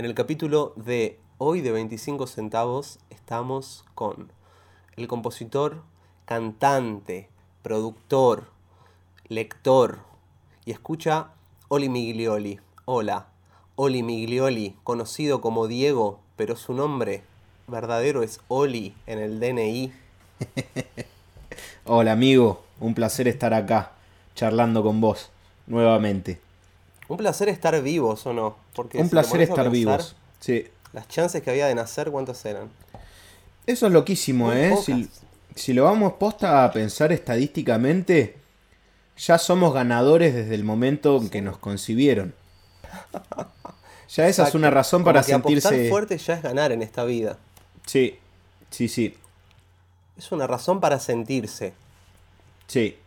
En el capítulo de hoy de 25 centavos estamos con el compositor, cantante, productor, lector y escucha Oli Miglioli. Hola, Oli Miglioli, conocido como Diego, pero su nombre verdadero es Oli en el DNI. Hola amigo, un placer estar acá, charlando con vos, nuevamente. Un placer estar vivos, ¿o no? Porque un placer estar vivos, sí. Las chances que había de nacer, ¿cuántas eran? Eso es loquísimo, ¿eh? Si, lo vamos posta a pensar estadísticamente, ya somos ganadores desde el momento en que nos concibieron. Ya esa es una razón para que sentirse. Apostar fuerte ya es ganar en esta vida. Sí, sí, sí. Es una razón para sentirse. Sí,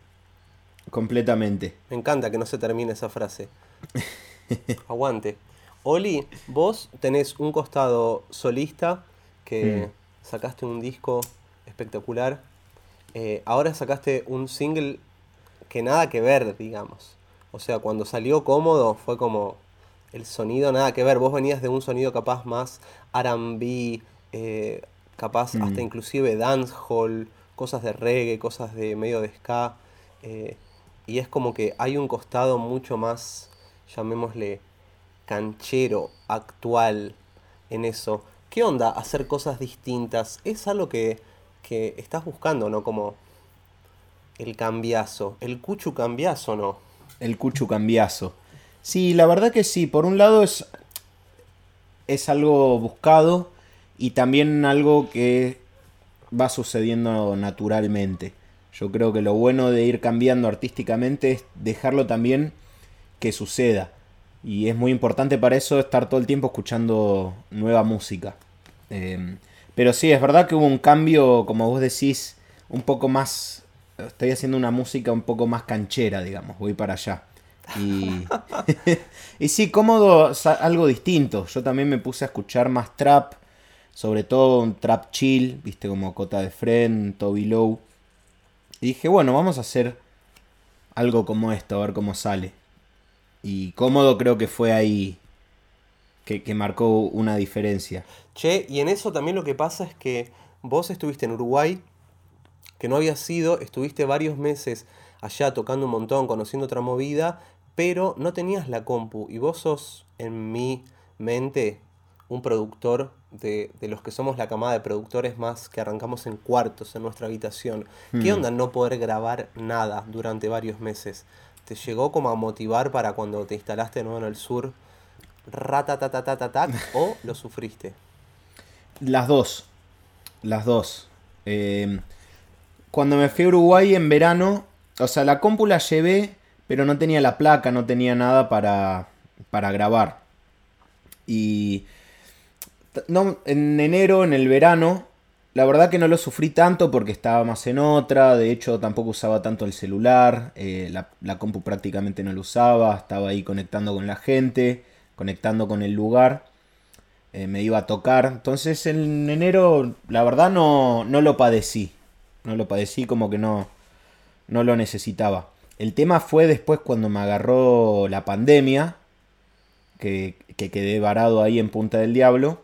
completamente. Me encanta que no se termine esa frase. Aguante. Oli, vos tenés un costado solista que mm. sacaste un disco espectacular. Eh, ahora sacaste un single que nada que ver, digamos. O sea, cuando salió cómodo fue como el sonido nada que ver. Vos venías de un sonido capaz más RB, eh, capaz hasta mm. inclusive dancehall, cosas de reggae, cosas de medio de ska. Eh, y es como que hay un costado mucho más, llamémosle, canchero, actual en eso. ¿Qué onda hacer cosas distintas? Es algo que, que estás buscando, ¿no? Como el cambiazo, el cuchu cambiazo, ¿no? El cuchu cambiazo. Sí, la verdad que sí. Por un lado es, es algo buscado y también algo que va sucediendo naturalmente. Yo creo que lo bueno de ir cambiando artísticamente es dejarlo también que suceda. Y es muy importante para eso estar todo el tiempo escuchando nueva música. Em, pero sí, es verdad que hubo un cambio, como vos decís, un poco más... Estoy haciendo una música un poco más canchera, digamos, voy para allá. Y, sí, cómodo, algo distinto. Yo también me puse a escuchar más trap, sobre todo un trap chill, viste, como Cota de Friend, Toby Low. Y dije, bueno, vamos a hacer algo como esto, a ver cómo sale. Y cómodo creo que fue ahí que, que marcó una diferencia. Che, y en eso también lo que pasa es que vos estuviste en Uruguay, que no había sido, estuviste varios meses allá tocando un montón, conociendo otra movida, pero no tenías la compu y vos sos en mi mente un productor de, los que somos la camada de productores más que arrancamos en cuartos en nuestra habitación. ¿Qué hmm. onda no poder grabar nada durante varios meses? ¿Te llegó como a motivar para cuando te instalaste de nuevo en el sur? Ratatatatatatat o lo sufriste? Las dos. Las dos. Eh, cuando me fui a Uruguay en verano, o sea, la compu la llevé pero no tenía la placa, no tenía nada para, para grabar. Y no, en enero, en el verano, la verdad que no lo sufrí tanto porque estaba más en otra, de hecho tampoco usaba tanto el celular, eh, la, compu prácticamente no lo usaba, estaba ahí conectando con la gente, conectando con el lugar, eh, me iba a tocar, entonces en enero la verdad no, no lo padecí, no lo padecí como que no, no lo necesitaba. El tema fue después cuando me agarró la pandemia, que, quedé varado ahí en Punta del Diablo,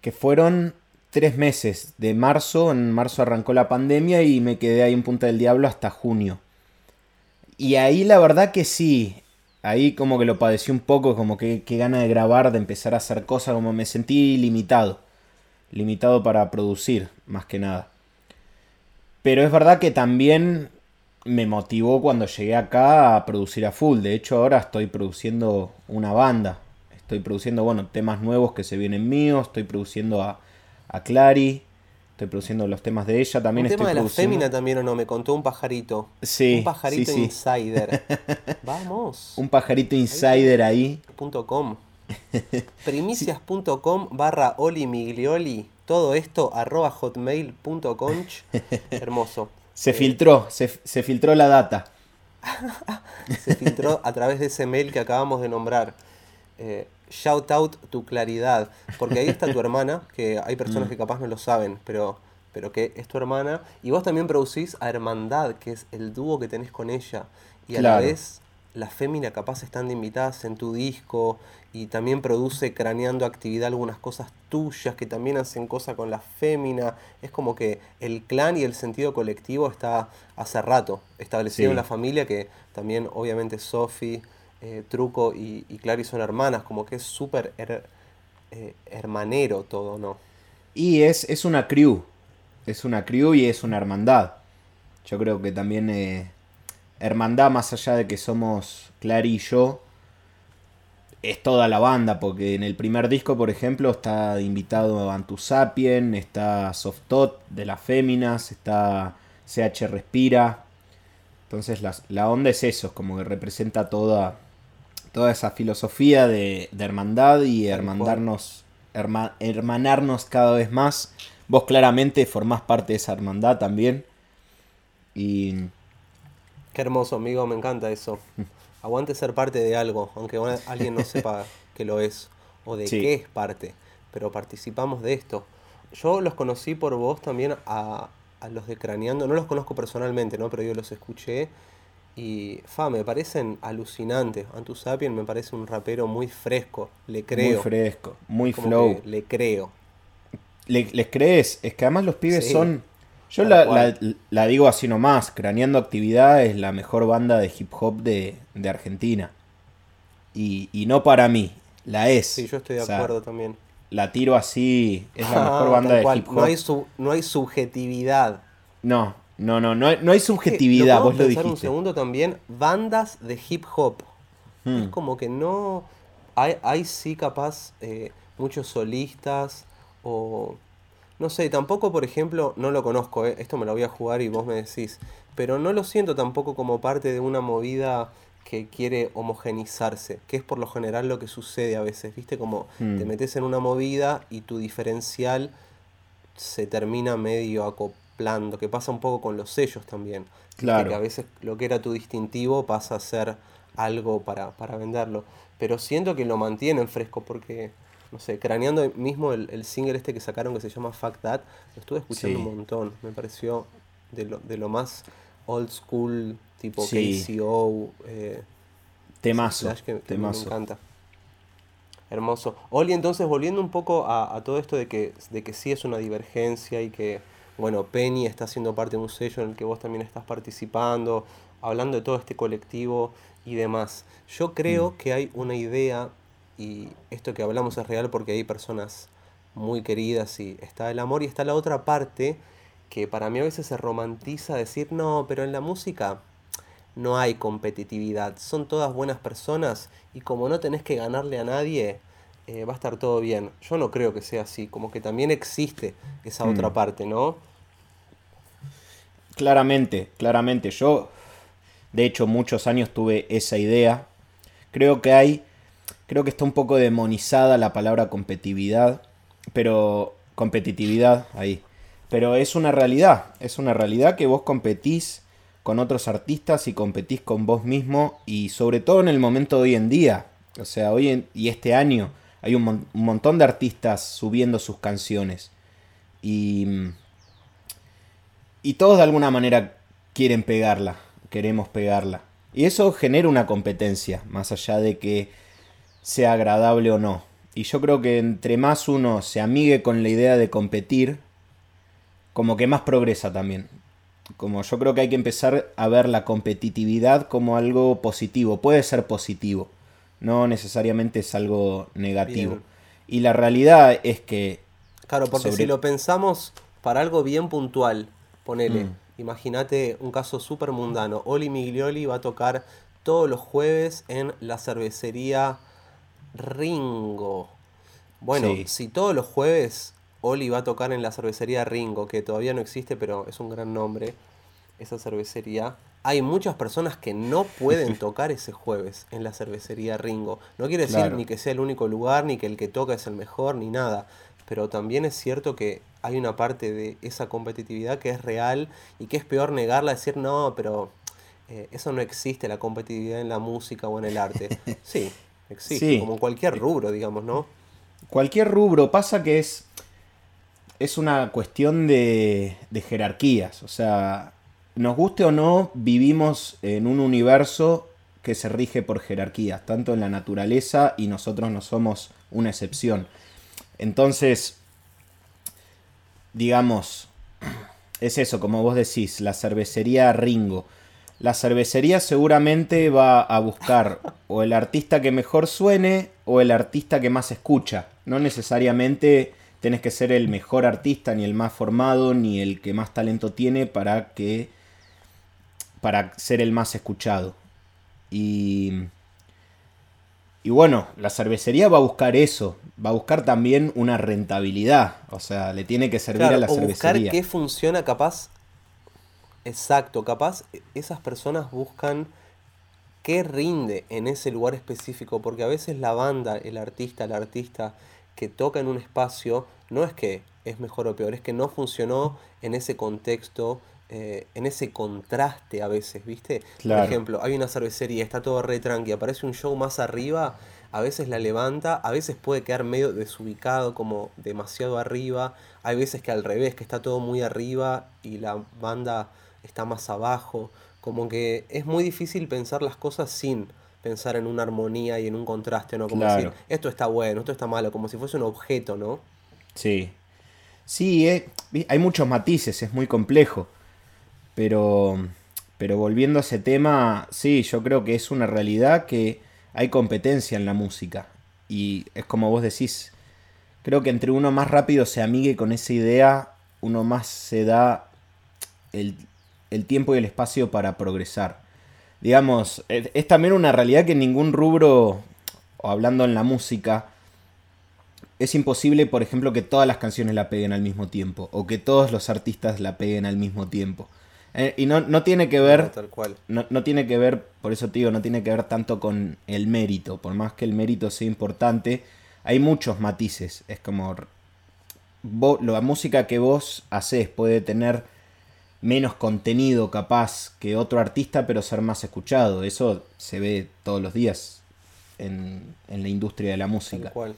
que fueron tres meses. De marzo, en marzo arrancó la pandemia y me quedé ahí en Punta del Diablo hasta junio. Y ahí la verdad que sí, ahí como que lo padecí un poco, como que, que gana de grabar, de empezar a hacer cosas, como me sentí limitado. Limitado para producir, más que nada. Pero es verdad que también me motivó cuando llegué acá a producir a full. De hecho, ahora estoy produciendo una banda. Estoy produciendo, bueno, temas nuevos que se vienen míos. Estoy produciendo a, a Clary. Estoy produciendo los temas de ella. También un tema de la fémina también o no, me contó un pajarito. Sí. Un pajarito insider. Vamos. Un pajarito insider ahí. .com. Primicias.com barra Oli Miglioli. Todo esto arroba hotmail.com. Hermoso. Se filtró, se, filtró la data. se filtró a través de ese mail que acabamos de nombrar. Eh, shout out tu claridad. Porque ahí está tu hermana, que hay personas mm. que capaz no lo saben, pero, pero que es tu hermana. Y vos también producís a Hermandad, que es el dúo que tenés con ella. Y a la vez la fémina capaz están de invitadas en tu disco y también produce craneando actividad algunas cosas tuyas que también hacen cosas con la fémina. Es como que el clan y el sentido colectivo está hace rato establecido en la familia, que también obviamente Sophie, eh, Truco y, y Clary son hermanas, como que es súper eh, hermanero todo, ¿no? Y es, es una crew, es una crew y es una hermandad. Yo creo que también eh, hermandad, más allá de que somos Clary y yo, es toda la banda, porque en el primer disco, por ejemplo, está invitado Antusapien, está Softot de las Féminas, está CH Respira. Entonces la, onda es eso, es como que representa toda, toda esa filosofía de, hermandad y hermandarnos, hermanarnos cada vez más. Vos claramente formás parte de esa hermandad también. Y... Qué hermoso, amigo, me encanta eso. Aguante ser parte de algo, aunque alguien no sepa que lo es o de qué es parte, pero participamos de esto. Yo los conocí por vos también a, a los de Craneando, no los conozco personalmente, ¿no? pero yo los escuché y fa, me parecen alucinantes. Antusapien me parece un rapero muy fresco, le creo. Muy fresco, muy flow. Le creo. ¿Les crees? Es que además los pibes son yo la, digo así nomás, Craneando Actividad es la mejor banda de hip hop de, Argentina. Y, no para mí, la es. Sí, yo estoy de acuerdo también. La tiro así, es la mejor banda de hip hop. No hay, no hay subjetividad. No, no, no, no hay, no hay subjetividad, vos lo dijiste. un segundo también, bandas de hip hop. Es hmm. como que no... Hay, hay sí capaz eh, muchos solistas o no sé, tampoco, por ejemplo, no lo conozco, ¿eh? esto me lo voy a jugar y vos me decís, pero no lo siento tampoco como parte de una movida que quiere homogenizarse, que es por lo general lo que sucede a veces, ¿viste? Como te hmm. metes en una movida y tu diferencial se termina medio acoplando, que pasa un poco con los sellos también. Claro. Que a veces lo que era tu distintivo pasa a ser algo para, para venderlo. Pero siento que lo mantienen fresco porque no sé, craneando mismo el, single este que sacaron que se llama Fact That, lo estuve escuchando un montón. Me pareció de lo, de lo más old school, tipo KCO. Eh, temazo. Que, me encanta. Hermoso. Oli, entonces, volviendo un poco a, todo esto de que, de que sí es una divergencia y que, bueno, Penny está siendo parte de un sello en el que vos también estás participando, hablando de todo este colectivo y demás. Yo creo mm. que hay una idea y esto que hablamos es real porque hay personas muy queridas y está el amor y está la otra parte que para mí a veces se romantiza decir, no, pero en la música no hay competitividad, son todas buenas personas y como no tenés que ganarle a nadie, eh, va a estar todo bien. Yo no creo que sea así, como que también existe esa otra mm. parte, ¿no? Claramente, claramente. Yo, de hecho, muchos años tuve esa idea. Creo que hay Creo que está un poco demonizada la palabra competitividad, pero competitividad ahí. Pero es una realidad, es una realidad que vos competís con otros artistas y competís con vos mismo y sobre todo en el momento de hoy en día. O sea, hoy y este año hay un, un, montón de artistas subiendo sus canciones y, y todos de alguna manera quieren pegarla, queremos pegarla. Y eso genera una competencia, más allá de que sea agradable o no. Y yo creo que entre más uno se amigue con la idea de competir, como que más progresa también. Como yo creo que hay que empezar a ver la competitividad como algo positivo. Puede ser positivo, no necesariamente es algo negativo. Y la realidad es que... Claro, porque si lo pensamos para algo bien puntual, ponele, mm. imagínate un caso súper mundano. Oli Miglioli va a tocar todos los jueves en la cervecería Ringo. Bueno, si todos los jueves Oli va a tocar en la cervecería Ringo, que todavía no existe, pero es un gran nombre, esa cervecería, hay muchas personas que no pueden tocar ese jueves en la cervecería Ringo. No quiere decir ni que sea el único lugar, ni que el que toca es el mejor, ni nada. Pero también es cierto que hay una parte de esa competitividad que es real y que es peor negarla, decir, no, pero eh, eso no existe, la competitividad en la música o en el arte. Sí, existe, como cualquier rubro, digamos, ¿no? Cualquier rubro, pasa que es, es una cuestión de, de jerarquías, o sea, nos guste o no, vivimos en un universo que se rige por jerarquías, tanto en la naturaleza y nosotros no somos una excepción. Entonces, digamos, es eso, como vos decís, la cervecería Ringo. La cervecería seguramente va a buscar o el artista que mejor suene o el artista que más escucha. No necesariamente tenés que ser el mejor artista, ni el más formado, ni el que más talento tiene para que. para ser el más escuchado. Y. Y bueno, la cervecería va a buscar eso, va a buscar también una rentabilidad, o sea, le tiene que servir a la o cervecería. buscar qué funciona capaz. Exacto, capaz esas personas buscan qué rinde en ese lugar específico, porque a veces la banda, el artista, el artista que toca en un espacio, no es que es mejor o peor, es que no funcionó en ese contexto, eh, en ese contraste a veces, ¿viste? Claro. Por ejemplo, hay una cervecería, está todo re tranqui, aparece un show más arriba, a veces la levanta, a veces puede quedar medio desubicado, como demasiado arriba, hay veces que al revés, que está todo muy arriba y la banda está más abajo, como que es muy difícil pensar las cosas sin pensar en una armonía y en un contraste, ¿no? Como Claro. decir, esto está bueno, esto está malo, como si fuese un objeto, ¿no? Sí. Sí, eh, hay muchos matices, es muy complejo. Pero, pero volviendo a ese tema, sí, yo creo que es una realidad que hay competencia en la música. Y es como vos decís, creo que entre uno más rápido se amigue con esa idea, uno más se da el, el tiempo y el espacio para progresar. Digamos, es, es también una realidad que en ningún rubro, o hablando en la música, es imposible, por ejemplo, que todas las canciones la peguen al mismo tiempo, o que todos los artistas la peguen al mismo tiempo. Eh, y no, no tiene que ver No, tal cual. no, no tiene que ver, por eso te digo, no tiene que ver tanto con el mérito. Por más que el mérito sea importante, hay muchos matices. Es como. vo- la música que vos haces puede tener menos contenido capaz que otro artista, pero ser más escuchado. Eso se ve todos los días en, en la industria de la Tal música. cual.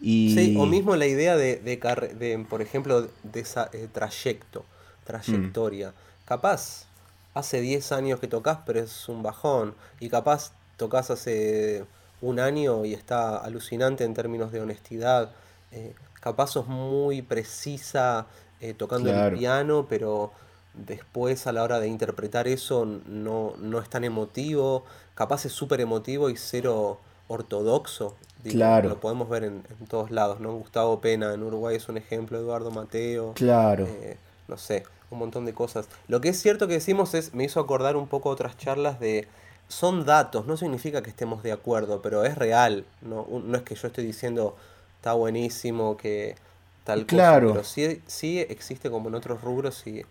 Y... Sí, o mismo la idea de, de, carre- de, por ejemplo, de esa eh, trayecto, trayectoria. Capaz, hace 10 años que tocas, pero es un bajón. Y capaz tocas hace un año y está alucinante en términos de honestidad. Eh, capaz sos muy precisa eh, tocando Claro. el piano, pero después a la hora de interpretar eso no, no es tan emotivo. Capaz es súper emotivo y cero ortodoxo. Digo, Claro. Lo podemos ver en, en todos lados, ¿no? Gustavo Pena en Uruguay es un ejemplo, Eduardo Mateo. Claro. eh, no sé, un montón de cosas. Lo que es cierto que decimos es, me hizo acordar un poco otras charlas de, son datos, no significa que estemos de acuerdo, pero es real, no, no es que yo estoy diciendo, está buenísimo, que tal cosa, Claro. pero sí, sí existe como en otros rubros y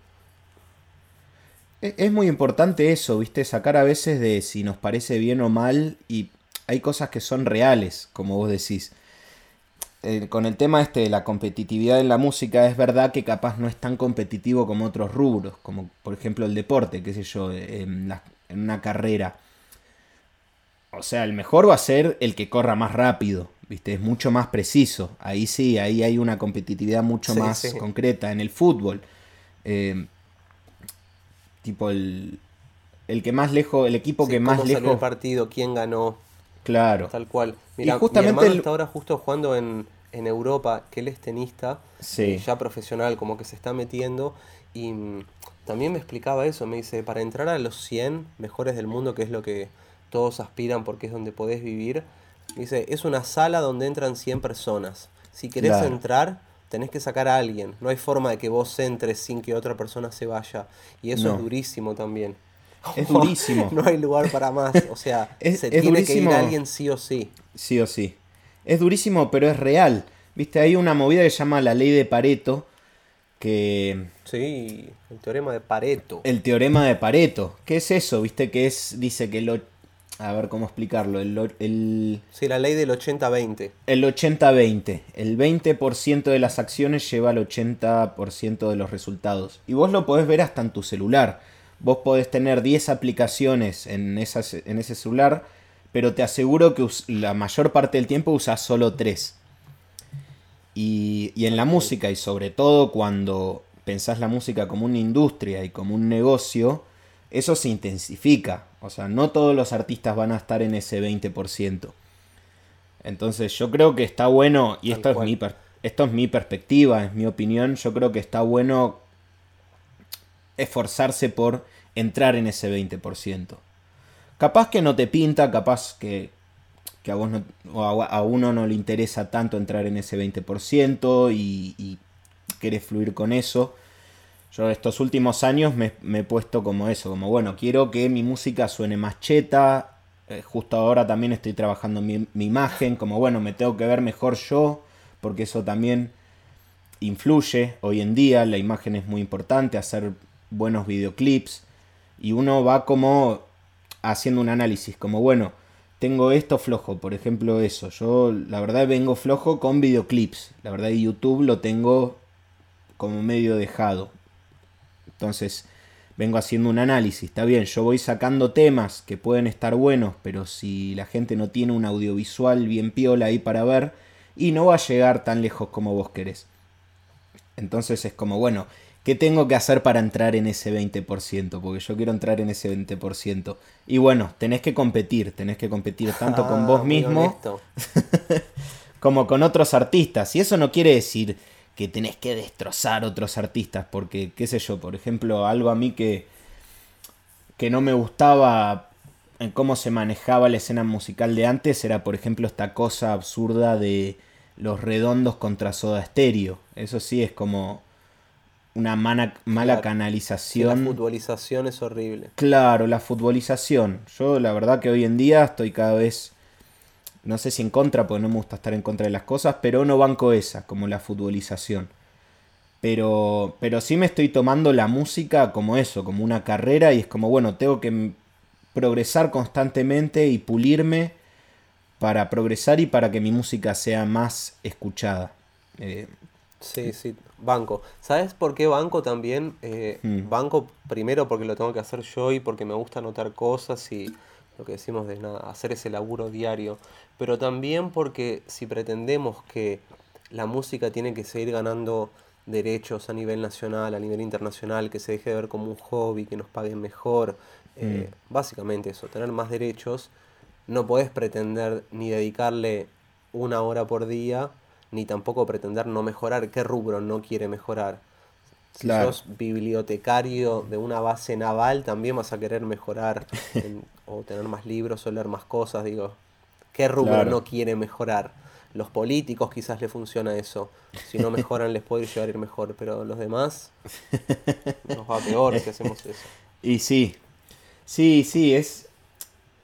E- Es muy importante eso, ¿viste? Sacar a veces de si nos parece bien o mal y hay cosas que son reales, como vos decís. Eh, con el tema este de la competitividad en la música, es verdad que capaz no es tan competitivo como otros rubros, como por ejemplo el deporte, qué sé yo, en, la- en una carrera. O sea, el mejor va a ser el que corra más rápido, ¿viste? Es mucho más preciso. Ahí sí, ahí hay una competitividad mucho Sí, más sí. concreta. En el fútbol, eh, tipo el, el que más lejos, el equipo sí, que más cómo salió el lejos, partido, quién ganó, claro. tal cual. Mira, justamente mi hermano el- está ahora justo jugando en, en Europa, que él es tenista, Sí. eh, ya profesional, como que se está metiendo. Y mm, también me explicaba eso, me dice, para entrar a los 100 mejores del mundo, que es lo que todos aspiran porque es donde podés vivir, dice, es una sala donde entran 100 personas. Si querés Claro. entrar, tenés que sacar a alguien. No hay forma de que vos entres sin que otra persona se vaya. Y eso No. es durísimo también. Es durísimo. no hay lugar para más. O sea, Es- se es tiene que ir durísimo. alguien sí o sí. Sí o sí. Es durísimo, pero es real. Viste, hay una movida que se llama la ley de Pareto, que Sí, el teorema de Pareto. el teorema de Pareto. ¿Qué es eso? Viste que es, dice que lo, a ver cómo explicarlo, el, el, Sí, la ley del 80-20. el 80-20. El 20% de las acciones lleva al 80% de los resultados. Y vos lo podés ver hasta en tu celular. Vos podés tener 10 aplicaciones en, esas, en ese celular, pero te aseguro que la mayor parte del tiempo usás solo 3. Y, y en la música, y sobre todo cuando pensás la música como una industria y como un negocio, eso se intensifica. O sea, no todos los artistas van a estar en ese 20%. Entonces yo creo que está bueno, y esto es, mi esto es mi perspectiva, es mi opinión, yo creo que está bueno esforzarse por entrar en ese 20%. Capaz que no te pinta, capaz que, a vos a, uno no le interesa tanto entrar en ese 20% y, y fluir con eso. Yo estos últimos años me, he puesto como eso, como bueno, quiero que mi música suene más cheta. Eh, justo ahora también estoy trabajando mi imagen, como bueno, me tengo que ver mejor yo, porque eso también influye hoy en día. La imagen es muy importante, hacer buenos videoclips. Y uno va como haciendo un análisis, como bueno, tengo esto flojo, por ejemplo eso. Yo la verdad vengo flojo con videoclips. La verdad YouTube lo tengo como medio dejado. Entonces, vengo haciendo un análisis. Está bien, yo voy sacando temas que pueden estar buenos, pero si la gente no tiene un audiovisual bien piola ahí para ver, y no va a llegar tan lejos como vos querés. Entonces es como, bueno, ¿qué tengo que hacer para entrar en ese 20%? Porque yo quiero entrar en ese 20%. Y bueno, tenés que competir, tenés que competir tanto con vos mismo como con otros artistas. Y eso no quiere decir que tenés que destrozar otros artistas, porque, qué sé yo, por ejemplo, algo a mí que, que no me gustaba en cómo se manejaba la escena musical de antes era, por ejemplo, esta cosa absurda de los redondos contra Soda Stereo. Eso sí es como una mala canalización. la futbolización es horrible. Claro, la futbolización. Yo la verdad que hoy en día estoy cada vez no sé si en contra, porque no me gusta estar en contra de las cosas, pero no banco esa, como la futbolización. Pero, pero sí me estoy tomando la música como eso, como una carrera y es como, bueno, tengo que progresar constantemente y pulirme para progresar y para que mi música sea más escuchada. Eh, sí, sí, banco. ¿Sabes por qué banco también? Eh, mm. Banco primero porque lo tengo que hacer yo y porque me gusta anotar cosas y lo que decimos de nada, hacer ese laburo diario, pero también porque si pretendemos que la música tiene que seguir ganando derechos a nivel nacional, a nivel internacional, que se deje de ver como un hobby, que nos paguen mejor, eh, mm. básicamente eso, tener más derechos, no podés pretender ni dedicarle una hora por día, ni tampoco pretender no mejorar. ¿Qué rubro no quiere mejorar? Si sos bibliotecario de una base naval, también vas a querer mejorar o tener más libros o leer más cosas. Digo, ¿qué rubro no quiere mejorar? Los políticos quizás le funciona eso. Si no mejoran les puede llevar a ir mejor, pero los demás nos va peor si hacemos eso. Y sí, sí, sí, es,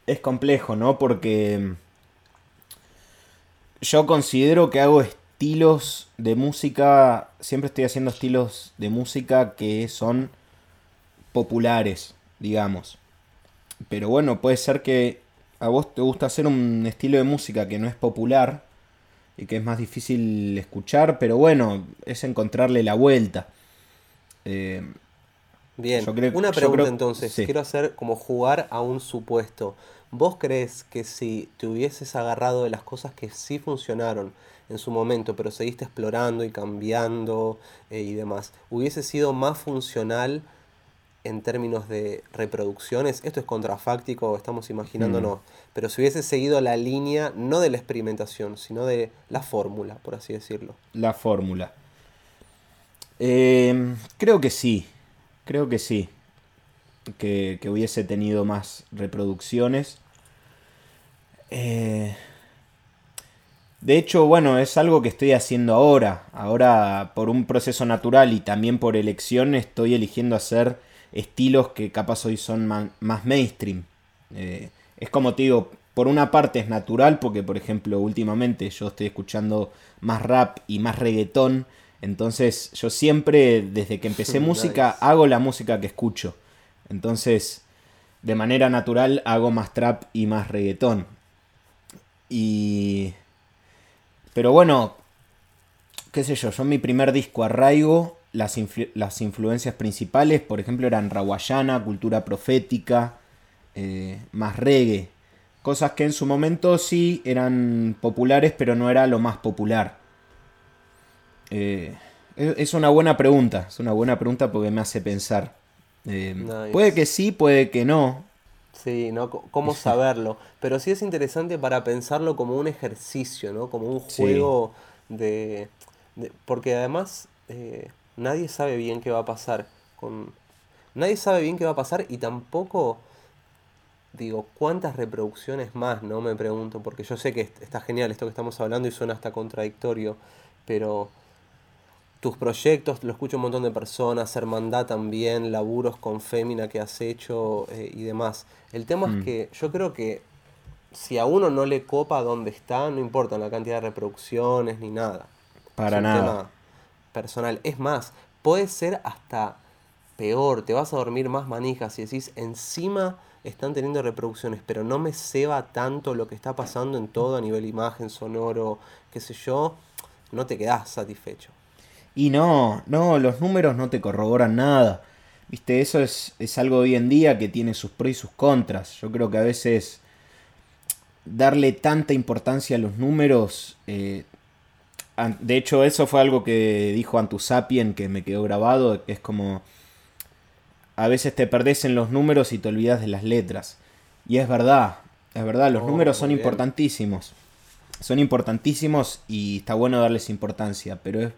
es complejo, ¿no? Porque yo considero que hago estilos de música, siempre estoy haciendo estilos de música que son populares, digamos. Pero bueno, puede ser que a vos te gusta hacer un estilo de música que no es popular y que es más difícil escuchar, pero bueno, es encontrarle la vuelta. Eh, Bien, una pregunta entonces, quiero hacer como jugar a un supuesto. ¿Vos crees que si te hubieses agarrado de las cosas que sí funcionaron en su momento, pero seguiste explorando y cambiando eh, y demás, hubiese sido más funcional en términos de reproducciones? Esto es contrafáctico, estamos imaginándonos, mm. pero si hubiese seguido la línea no de la experimentación, sino de la fórmula, por así decirlo. La fórmula. Em, creo que sí, creo que sí. Que, que hubiese tenido más reproducciones. Eh, de hecho, bueno, es algo que estoy haciendo ahora. Ahora, por un proceso natural y también por elección, estoy eligiendo hacer estilos que capaz hoy son más mainstream. Eh, es como te digo, por una parte es natural, porque por ejemplo, últimamente yo estoy escuchando más rap y más reggaetón. Entonces, yo siempre, desde que empecé música, hago la música que escucho. Entonces, de manera natural, hago más trap y más reggaetón. Y pero bueno, qué sé yo, yo en mi primer disco Arraigo, las, las influencias principales, por ejemplo, eran rawayana, cultura profética, eh, más reggae. Cosas que en su momento sí eran populares, pero no era lo más popular. Eh, es una buena pregunta, es una buena pregunta porque me hace pensar. Eh, puede que sí, puede que no. Sí, ¿no? ¿Cómo saberlo? Pero sí es interesante para pensarlo como un ejercicio, ¿no? Como un juego de, Porque además eh, nadie sabe bien qué va a pasar con... Nadie sabe bien qué va a pasar y tampoco digo, ¿cuántas reproducciones más? No me pregunto, porque yo sé que está genial esto que estamos hablando y suena hasta contradictorio, pero tus proyectos, lo escucho un montón de personas, hermandad también, laburos con Fémina que has hecho eh, y demás. El tema es mm. que yo creo que si a uno no le copa donde está, no importa la cantidad de reproducciones ni nada. Para nada. Tema personal. Es más, puede ser hasta peor, te vas a dormir más manijas y decís, encima están teniendo reproducciones, pero no me ceba tanto lo que está pasando en todo a nivel imagen, sonoro, qué sé yo, no te quedás satisfecho. Y no, no, los números no te corroboran nada. Viste, eso es, es algo hoy en día que tiene sus pros y sus contras. Yo creo que a veces darle tanta importancia a los números. Eh, de hecho, eso fue algo que dijo Antusapien que me quedó grabado. Que es como a veces te perdés en los números y te olvidas de las letras. Y es verdad, es verdad, los oh, números son importantísimos. Son importantísimos y está bueno darles importancia, pero es,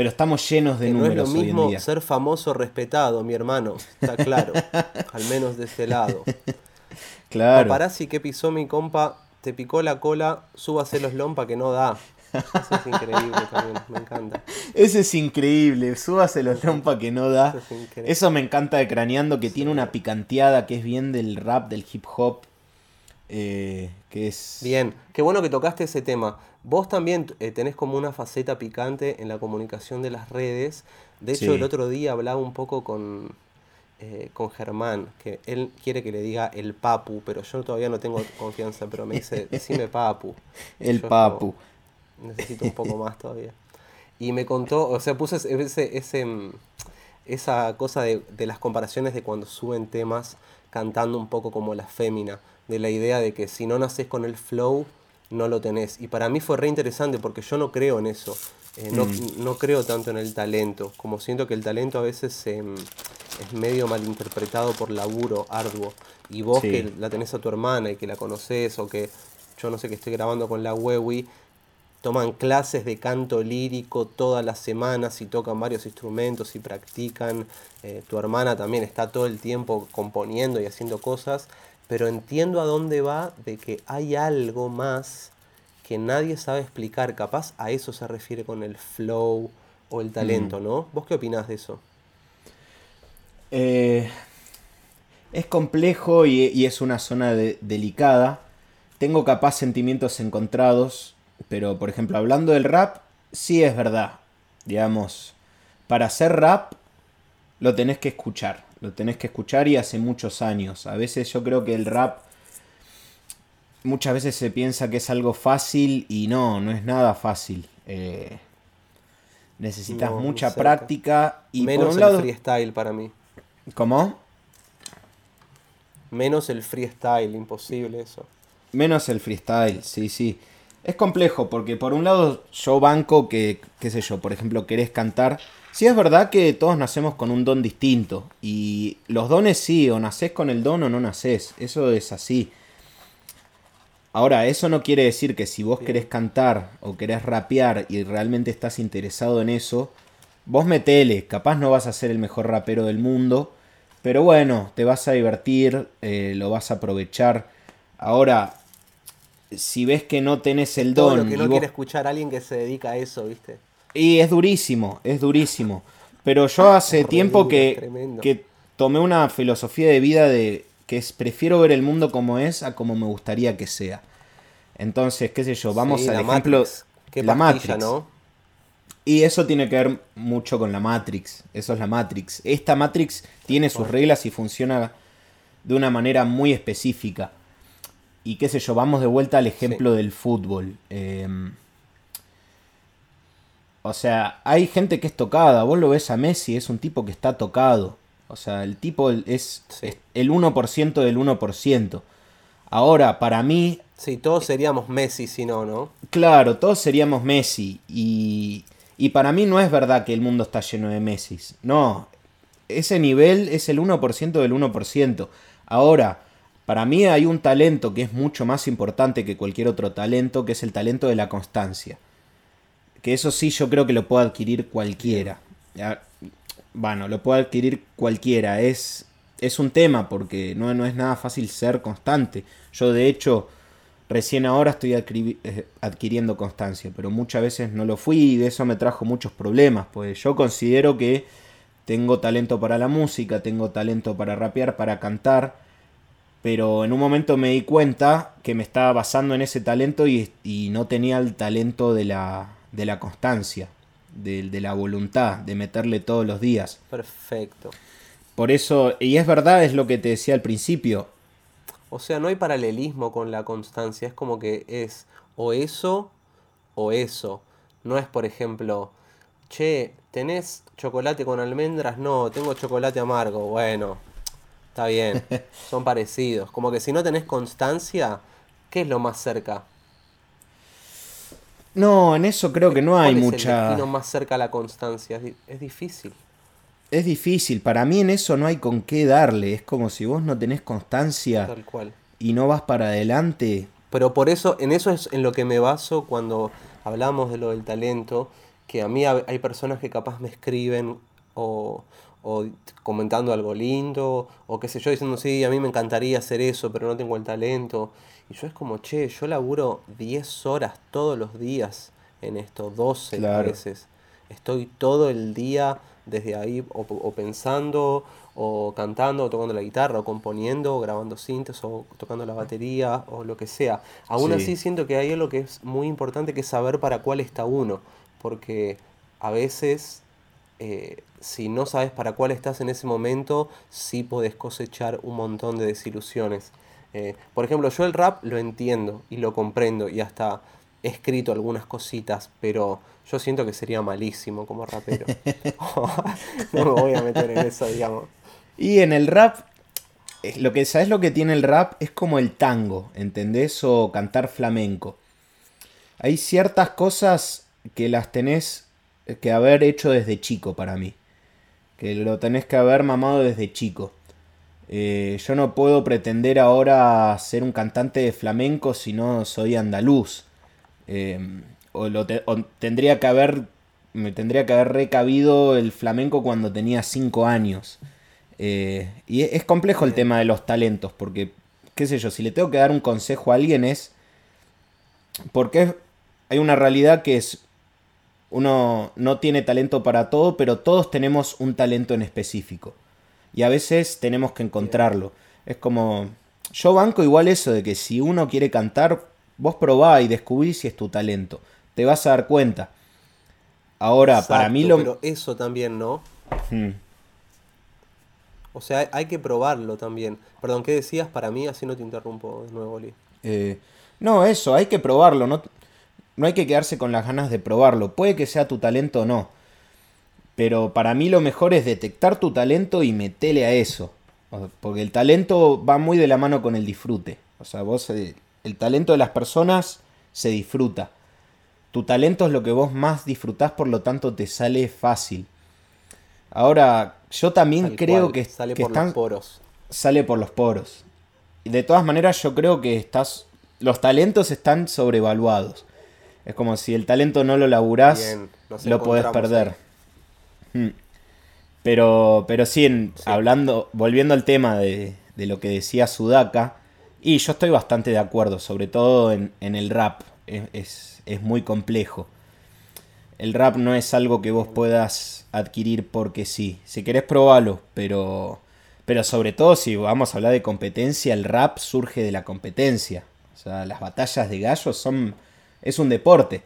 pero estamos llenos de números. No es lo mismo ser famoso respetado, mi hermano, está claro. al menos de ese lado. Claro. Paparazzi que pisó mi compa, te picó la cola, súbase los lompa que no da. Eso es increíble también, me encanta. Ese es increíble, súbase los lompa que no da. Eso, me encanta de Craneando, que tiene una picanteada que es bien del rap, del hip hop. Eh, que es... Bien, qué bueno que tocaste ese tema. Vos también eh, tenés como una faceta picante en la comunicación de las redes. De hecho, el otro día hablaba un poco con, eh, con Germán, que él quiere que le diga el papu, pero yo todavía no tengo confianza, pero me dice, decime papu. El papu necesito un poco más todavía. Y me contó, o sea, puse ese, ese, mm, esa cosa de, de, las comparaciones de cuando suben temas cantando un poco como la fémina, de la idea de que si no naces con el flow, no lo tenés. Y para mí fue re interesante porque yo no creo en eso. Eh, no, mm. no, creo tanto en el talento, como siento que el talento a veces mm, es medio malinterpretado por laburo arduo. Y vos que la tenés a tu hermana y que la conoces, o que yo no sé que estoy grabando con la Wewi, toman clases de canto lírico todas las semanas y tocan varios instrumentos y practican. Eh, tu hermana también está todo el tiempo componiendo y haciendo cosas, pero entiendo a dónde va de que hay algo más que nadie sabe explicar. Capaz a eso se refiere con el flow o el talento, mm. ¿no? ¿Vos qué opinás de eso? Eh, es complejo y, es una zona delicada. Tengo capaz sentimientos encontrados pero, por ejemplo, hablando del rap, sí es verdad. Digamos, para hacer rap lo tenés que escuchar. Lo tenés que escuchar y hace muchos años. A veces yo creo que el rap muchas veces se piensa que es algo fácil y no, no es nada fácil. Eh, necesitas mucha práctica y menos por un lado, el freestyle para mí. ¿Cómo? Menos el freestyle, imposible eso. Menos el freestyle, sí, sí. Es complejo porque por un lado yo banco que, qué sé yo, por ejemplo, querés cantar. Sí es verdad que todos nacemos con un don distinto y los dones sí, o nacés con el don o no nacés, eso es así. Ahora, eso no quiere decir que si vos querés cantar o querés rapear y realmente estás interesado en eso, vos metele, capaz no vas a ser el mejor rapero del mundo, pero bueno, te vas a divertir, eh, lo vas a aprovechar. Ahora, si ves que no tenés el don. Todo que no quiere escuchar a alguien que se dedica a eso, ¿viste? Y es durísimo, es durísimo. Pero yo hace tiempo que, que tomé una filosofía de vida de que es prefiero ver el mundo como es a como me gustaría que sea. Entonces, qué sé yo, vamos al ejemplo Qué la Matrix, ¿no? Y eso tiene que ver mucho con la Matrix. Eso es la Matrix. Esta Matrix tiene sus reglas y funciona de una manera muy específica. Y qué sé yo, vamos de vuelta al ejemplo del fútbol. Em, o sea, hay gente que es tocada. Vos lo ves a Messi, es un tipo que está tocado. O sea, el tipo es, el 1% del 1%. Ahora, para mí... Sí, todos seríamos Messi si no, ¿no? Claro, todos seríamos Messi. Y, y para mí no es verdad que el mundo está lleno de Messi. No, ese nivel es el 1% del 1%. Ahora, Para mí hay un talento que es mucho más importante que cualquier otro talento, que es el talento de la constancia. Que eso sí yo creo que lo puede adquirir cualquiera. Bueno, lo puede adquirir cualquiera. Es, es un tema porque no, no es nada fácil ser constante. Yo de hecho recién ahora estoy eh, adquiriendo constancia, pero muchas veces no lo fui y de eso me trajo muchos problemas. Pues yo considero que tengo talento para la música, tengo talento para rapear, para cantar, pero en un momento me di cuenta que me estaba basando en ese talento y, no tenía el talento de la, de la constancia, de, de, la voluntad, de meterle todos los días. Perfecto. Por eso, y es verdad, es lo que te decía al principio. O sea, no hay paralelismo con la constancia, es como que es o eso o eso. No es, por ejemplo, che, ¿tenés chocolate con almendras? No, tengo chocolate amargo. Bueno, está bien, son parecidos. Como que si no tenés constancia, ¿qué es lo más cerca? No, en eso creo que no hay ¿Cuál mucha. Es el más cerca a la constancia, es difícil. Es difícil, para mí en eso no hay con qué darle, es como si vos no tenés constancia Tal cual. y no vas para adelante. Pero por eso, en eso es en lo que me baso cuando hablamos de lo del talento, que a mí hay personas que capaz me escriben o, comentando algo lindo, o qué sé yo, diciendo, sí, a mí me encantaría hacer eso, pero no tengo el talento. Y yo es como, che, yo laburo 10 horas todos los días en esto, 12 veces. Estoy todo el día desde ahí o, pensando, o cantando, o tocando la guitarra, o componiendo, o grabando cintas, o tocando la batería, o lo que sea. Aún así siento que hay algo que es muy importante, que es saber para cuál está uno porque a veces eh, si no sabes para cuál estás en ese momento, sí podés cosechar un montón de desilusiones. Eh, por ejemplo, yo el rap lo entiendo y lo comprendo y hasta he escrito algunas cositas, pero yo siento que sería malísimo como rapero. no me voy a meter en eso, digamos. Y en el rap, lo que sabes lo que tiene el rap es como el tango, ¿entendés? O cantar flamenco. Hay ciertas cosas que las tenés que haber hecho desde chico para mí. Que lo tenés que haber mamado desde chico. Eh, yo no puedo pretender ahora ser un cantante de flamenco si no soy andaluz. Em, o, lo tendría que haber. Me tendría que haber recabido el flamenco cuando tenía 5 años. Eh, y es, complejo el tema de los talentos, porque, qué sé yo, si le tengo que dar un consejo a alguien es. Porque hay una realidad que es uno no tiene talento para todo, pero todos tenemos un talento en específico. Y a veces tenemos que encontrarlo. Es como, yo banco igual eso de que si uno quiere cantar, vos probá y descubrí si es tu talento. Te vas a dar cuenta. Ahora, para mí lo... Pero eso también, ¿no? Hmm. O sea, hay que probarlo también. Perdón, ¿qué decías para mí? Así no te interrumpo de nuevo, Oli. Eh, no, eso, hay que probarlo. No, no hay que quedarse con las ganas de probarlo. Puede que sea tu talento o no. Pero para mí lo mejor es detectar tu talento y metele a eso. Porque el talento va muy de la mano con el disfrute. O sea, vos, eh, el talento de las personas se disfruta. Tu talento es lo que vos más disfrutás, por lo tanto te sale fácil. Ahora, yo también creo que sale por los poros. Sale por los poros. Y de todas maneras, yo creo que estás. Los talentos están sobrevaluados. Es como si el talento no lo laburás, lo podés perder. Pero, pero sí, hablando, volviendo al tema de, lo que decía Sudaka, y yo estoy bastante de acuerdo, sobre todo en, el rap, es, muy complejo. El rap no es algo que vos puedas adquirir porque sí. Si querés probarlo, pero, pero sobre todo si vamos a hablar de competencia, el rap surge de la competencia. O sea, las batallas de gallos son es un deporte.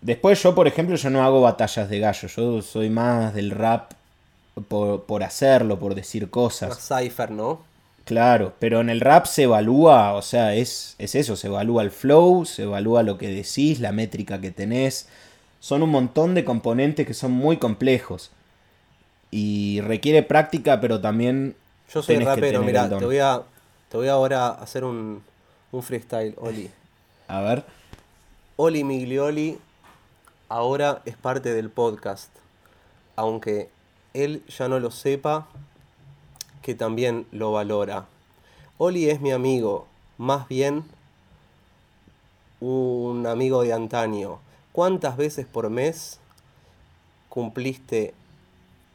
Después yo, por ejemplo, yo no hago batallas de gallo, yo soy más del rap por, hacerlo, por decir cosas. Cypher, ¿no? Claro, pero en el rap se evalúa, o sea, es, es eso, se evalúa el flow, se evalúa lo que decís, la métrica que tenés. Son un montón de componentes que son muy complejos. Y requiere práctica, pero también... Yo soy rapero, mira, te voy, a, te voy ahora a hacer un, un freestyle, Oli. A ver. Oli Miglioli ahora es parte del podcast, aunque él ya no lo sepa, que también lo valora. Oli es mi amigo, más bien un amigo de antaño. ¿Cuántas veces por mes cumpliste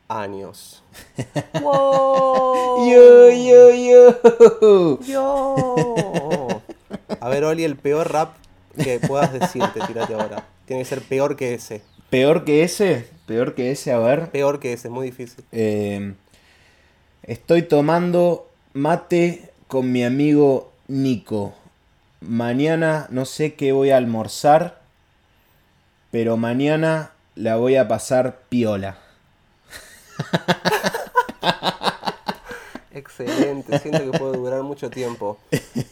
años? ¡Wow! Yo, yo, yo. Yo. A ver, Oli, el peor rap que puedas decirte, tírate ahora. Tiene que ser peor que ese. Peor que ese, peor que ese, a ver. Peor que ese, es muy difícil. Eh, estoy tomando mate con mi amigo Nico. Mañana no sé qué voy a almorzar, pero mañana la voy a pasar piola. Excelente, siento que puede durar mucho tiempo.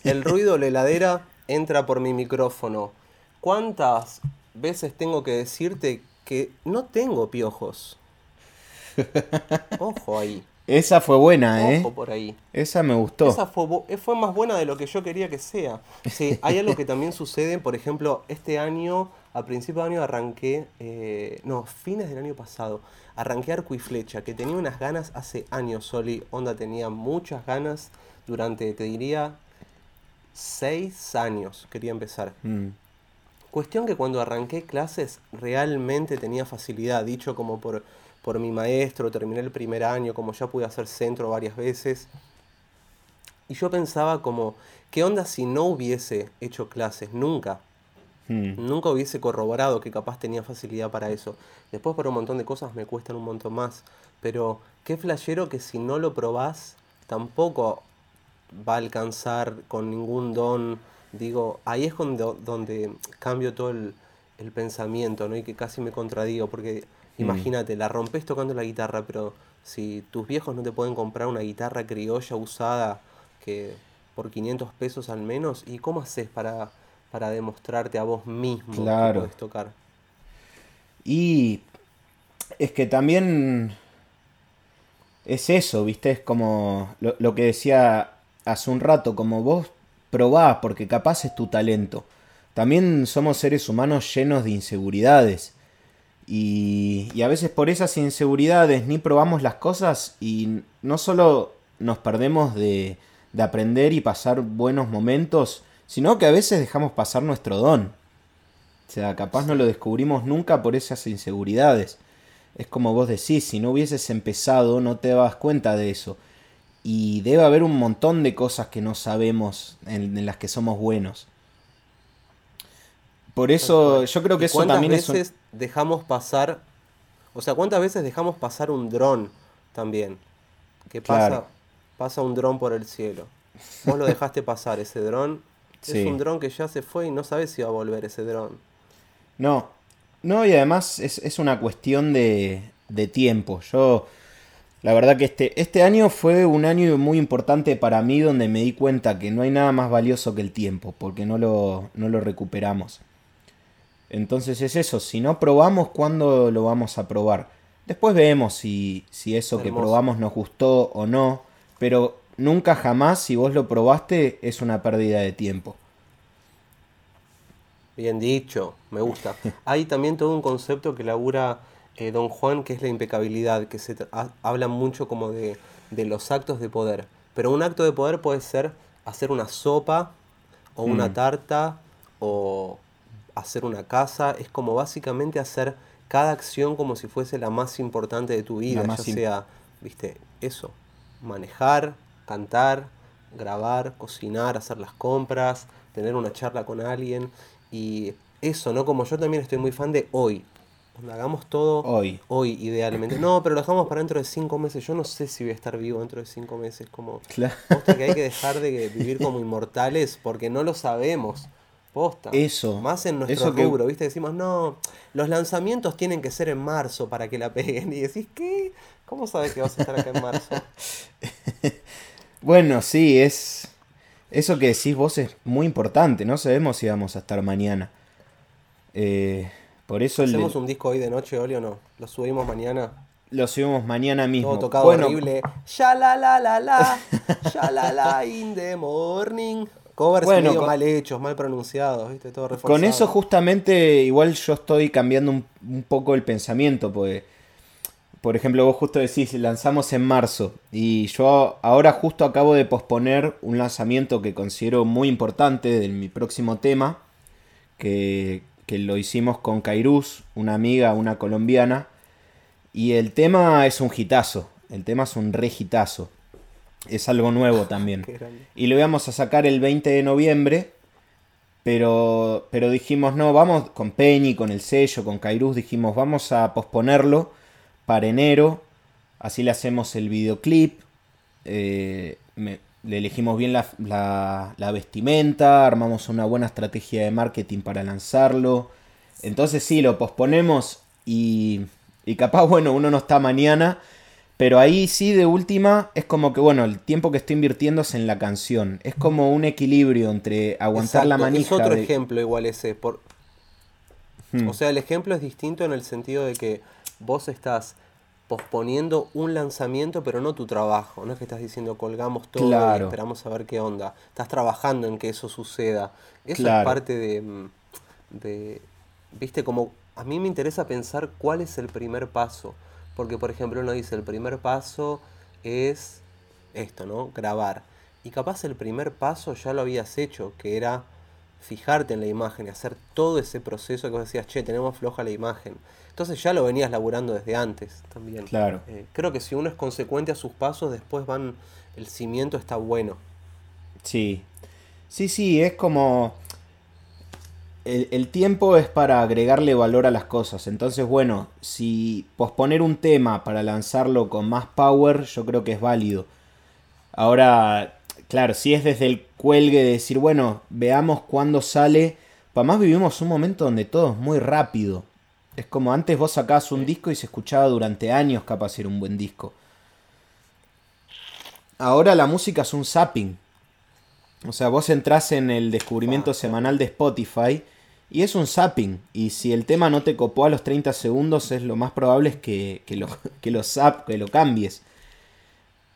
El ruido de la heladera entra por mi micrófono. ¿Cuántas veces tengo que decirte que no tengo piojos? Ojo ahí. Esa fue buena, ¿eh? Ojo por ahí. Esa me gustó. Esa fue, eh, fue más buena de lo que yo quería que sea. Sí, hay algo que también sucede, por ejemplo, este año, a principio de año arranqué, eh, no, fines del año pasado, arranqué arco y flecha, que tenía unas ganas hace años, Soli, onda tenía muchas ganas durante, te diría, seis años quería empezar. Mm, Cuestión que cuando arranqué clases realmente tenía facilidad, dicho como por, por mi maestro, terminé el primer año, como ya pude hacer centro varias veces. Y yo pensaba como, ¿qué onda si no hubiese hecho clases? Nunca. mm. Nunca hubiese corroborado que capaz tenía facilidad para eso. Después por un montón de cosas me cuestan un montón más. Pero qué flashero que si no lo probás, tampoco va a alcanzar con ningún don. Digo, ahí es donde, donde cambio todo el, el pensamiento, ¿no? Y que casi me contradigo, porque imagínate, la rompes tocando la guitarra, pero si tus viejos no te pueden comprar una guitarra criolla usada que por 500 pesos al menos, ¿y cómo haces para, para demostrarte a vos mismo Claro. que puedes tocar? Y es que también es eso, ¿viste? Es como lo, lo que decía hace un rato, como vos probás, porque capaz es tu talento. También somos seres humanos llenos de inseguridades. Y, y a veces por esas inseguridades ni probamos las cosas y no solo nos perdemos de, de aprender y pasar buenos momentos, sino que a veces dejamos pasar nuestro don. O sea, capaz no lo descubrimos nunca por esas inseguridades. Es como vos decís, si no hubieses empezado no te das cuenta de eso. Y debe haber un montón de cosas que no sabemos en, en las que somos buenos. Por eso yo creo que ¿Y eso ¿Cuántas también es... un- veces dejamos pasar, o sea, cuántas veces dejamos pasar un dron también? Que pasa, Claro. pasa un dron por el cielo. Vos lo dejaste pasar, ese dron. Sí. Es un dron que ya se fue y no sabes si va a volver ese dron. No, no, y además es, es una cuestión de, de tiempo. Yo, la verdad que este, este año fue un año muy importante para mí donde me di cuenta que no hay nada más valioso que el tiempo, porque no lo, no lo recuperamos. Entonces es eso, si no probamos, ¿cuándo lo vamos a probar? Después vemos si, si eso que probamos nos gustó o no, pero nunca jamás, si vos lo probaste, es una pérdida de tiempo. Bien dicho, me gusta. Hay también todo un concepto que labura eh, Don Juan, que es la impecabilidad, que se habla mucho como de, de los actos de poder. Pero un acto de poder puede ser hacer una sopa, o una Mm. tarta, o hacer una casa. Es como básicamente hacer cada acción como si fuese la más importante de tu vida. Ya sea, viste, eso, manejar, cantar, grabar, cocinar, hacer las compras, tener una charla con alguien. Y eso, ¿no? Como yo también estoy muy fan de hoy. Donde hagamos todo Hoy. hoy, idealmente. No, pero lo dejamos para dentro de cinco meses. Yo no sé si voy a estar vivo dentro de cinco meses. Como, Claro. posta que hay que dejar de vivir como inmortales porque no lo sabemos. Posta. Eso, Más en nuestro eso que- rubro, ¿viste? Decimos, no, los lanzamientos tienen que ser en marzo para que la peguen. Y decís, ¿qué? ¿Cómo sabes que vas a estar acá en marzo? Bueno, sí, es. Eso que decís vos es muy importante. No sabemos si vamos a estar mañana. Eh, por eso el- ¿Hacemos un disco hoy de noche, Oli, o no? ¿Lo subimos mañana? lo subimos mañana mismo. Todo tocado bueno, horrible. Ya la la la la, ya la la in the morning. Covers Bueno, medio con- mal hechos, mal pronunciados, ¿viste? Todo reforzado. con eso justamente igual yo estoy cambiando un, un poco el pensamiento, porque por ejemplo, vos justo decís, lanzamos en marzo y yo ahora justo acabo de posponer un lanzamiento que considero muy importante de mi próximo tema, que, que lo hicimos con Kairuz, una amiga, una colombiana, y el tema es un hitazo, el tema es un re hitazo, es algo nuevo también. y lo íbamos a sacar el 20 de noviembre, pero, pero dijimos, no, vamos con Peñi, con el sello, con Kairuz, dijimos, vamos a posponerlo para enero, así le hacemos el videoclip, eh, le elegimos bien la, vestimenta, armamos una buena estrategia de marketing para lanzarlo. Entonces sí, lo posponemos y, y capaz, bueno, uno no está mañana, pero ahí sí, de última, es como que, bueno, el tiempo que estoy invirtiendo es en la canción. Es como un equilibrio entre aguantar la manija. Es otro ejemplo igual ese. Por... Hmm. O sea, el ejemplo es distinto en el sentido de que vos estás posponiendo un lanzamiento, pero no tu trabajo. No es que estás diciendo colgamos todo y esperamos a ver qué onda. Estás trabajando en que eso suceda. Eso es parte de, mm, de. Viste, como. A mí me interesa pensar cuál es el primer paso. Porque, por ejemplo, uno dice: el primer paso es esto, ¿no? Grabar. Y capaz el primer paso ya lo habías hecho, que era fijarte en la imagen y hacer todo ese proceso que vos decías, che, tenemos floja la imagen. Entonces ya lo venías laburando desde antes también. Claro. Eh, creo que si uno es consecuente a sus pasos, después van. El cimiento está bueno. Sí. Sí, sí, es como. El, el, tiempo es para agregarle valor a las cosas. Entonces, bueno, si posponer un tema para lanzarlo con más power, yo creo que es válido. Ahora, claro, si es desde el cuelgue de decir, bueno, veamos cuándo sale. Para más vivimos un momento donde todo es muy rápido. Es como antes vos sacabas un disco y se escuchaba durante años capaz era un buen disco. Ahora la música es un zapping. O sea, vos entras en el descubrimiento ah, semanal de Spotify y es un zapping. Y si el tema no te copó a los 30 segundos, es lo más probable es que, que lo, que lo, zap, que lo cambies.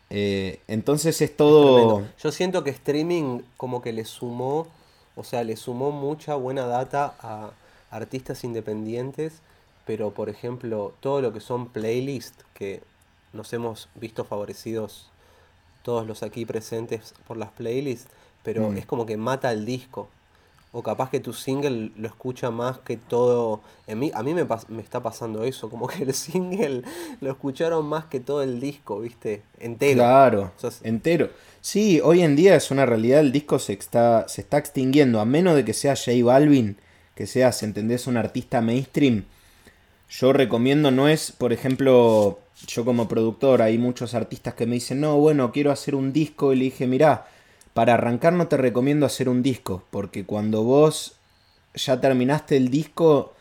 Eh, entonces es todo... Yo siento que streaming como que le sumó, o sea, le sumó mucha buena data a artistas independientes, pero por ejemplo, todo lo que son playlists, que nos hemos visto favorecidos todos los aquí presentes por las playlists, pero mm. es como que mata el disco. O capaz que tu single lo escucha más que todo. En mí, a mí me, me está pasando eso, como que el single lo escucharon más que todo el disco, ¿viste? Entero. Claro, entero. Sí, hoy en día es una realidad, el disco se está, se está extinguiendo, a menos de que sea J Balvin, que seas, ¿entendés? Un artista mainstream. Yo recomiendo, no es, por ejemplo, yo como productor, hay muchos artistas que me dicen, no, bueno, quiero hacer un disco, y le dije, mirá, para arrancar no te recomiendo hacer un disco, porque cuando vos ya terminaste el disco,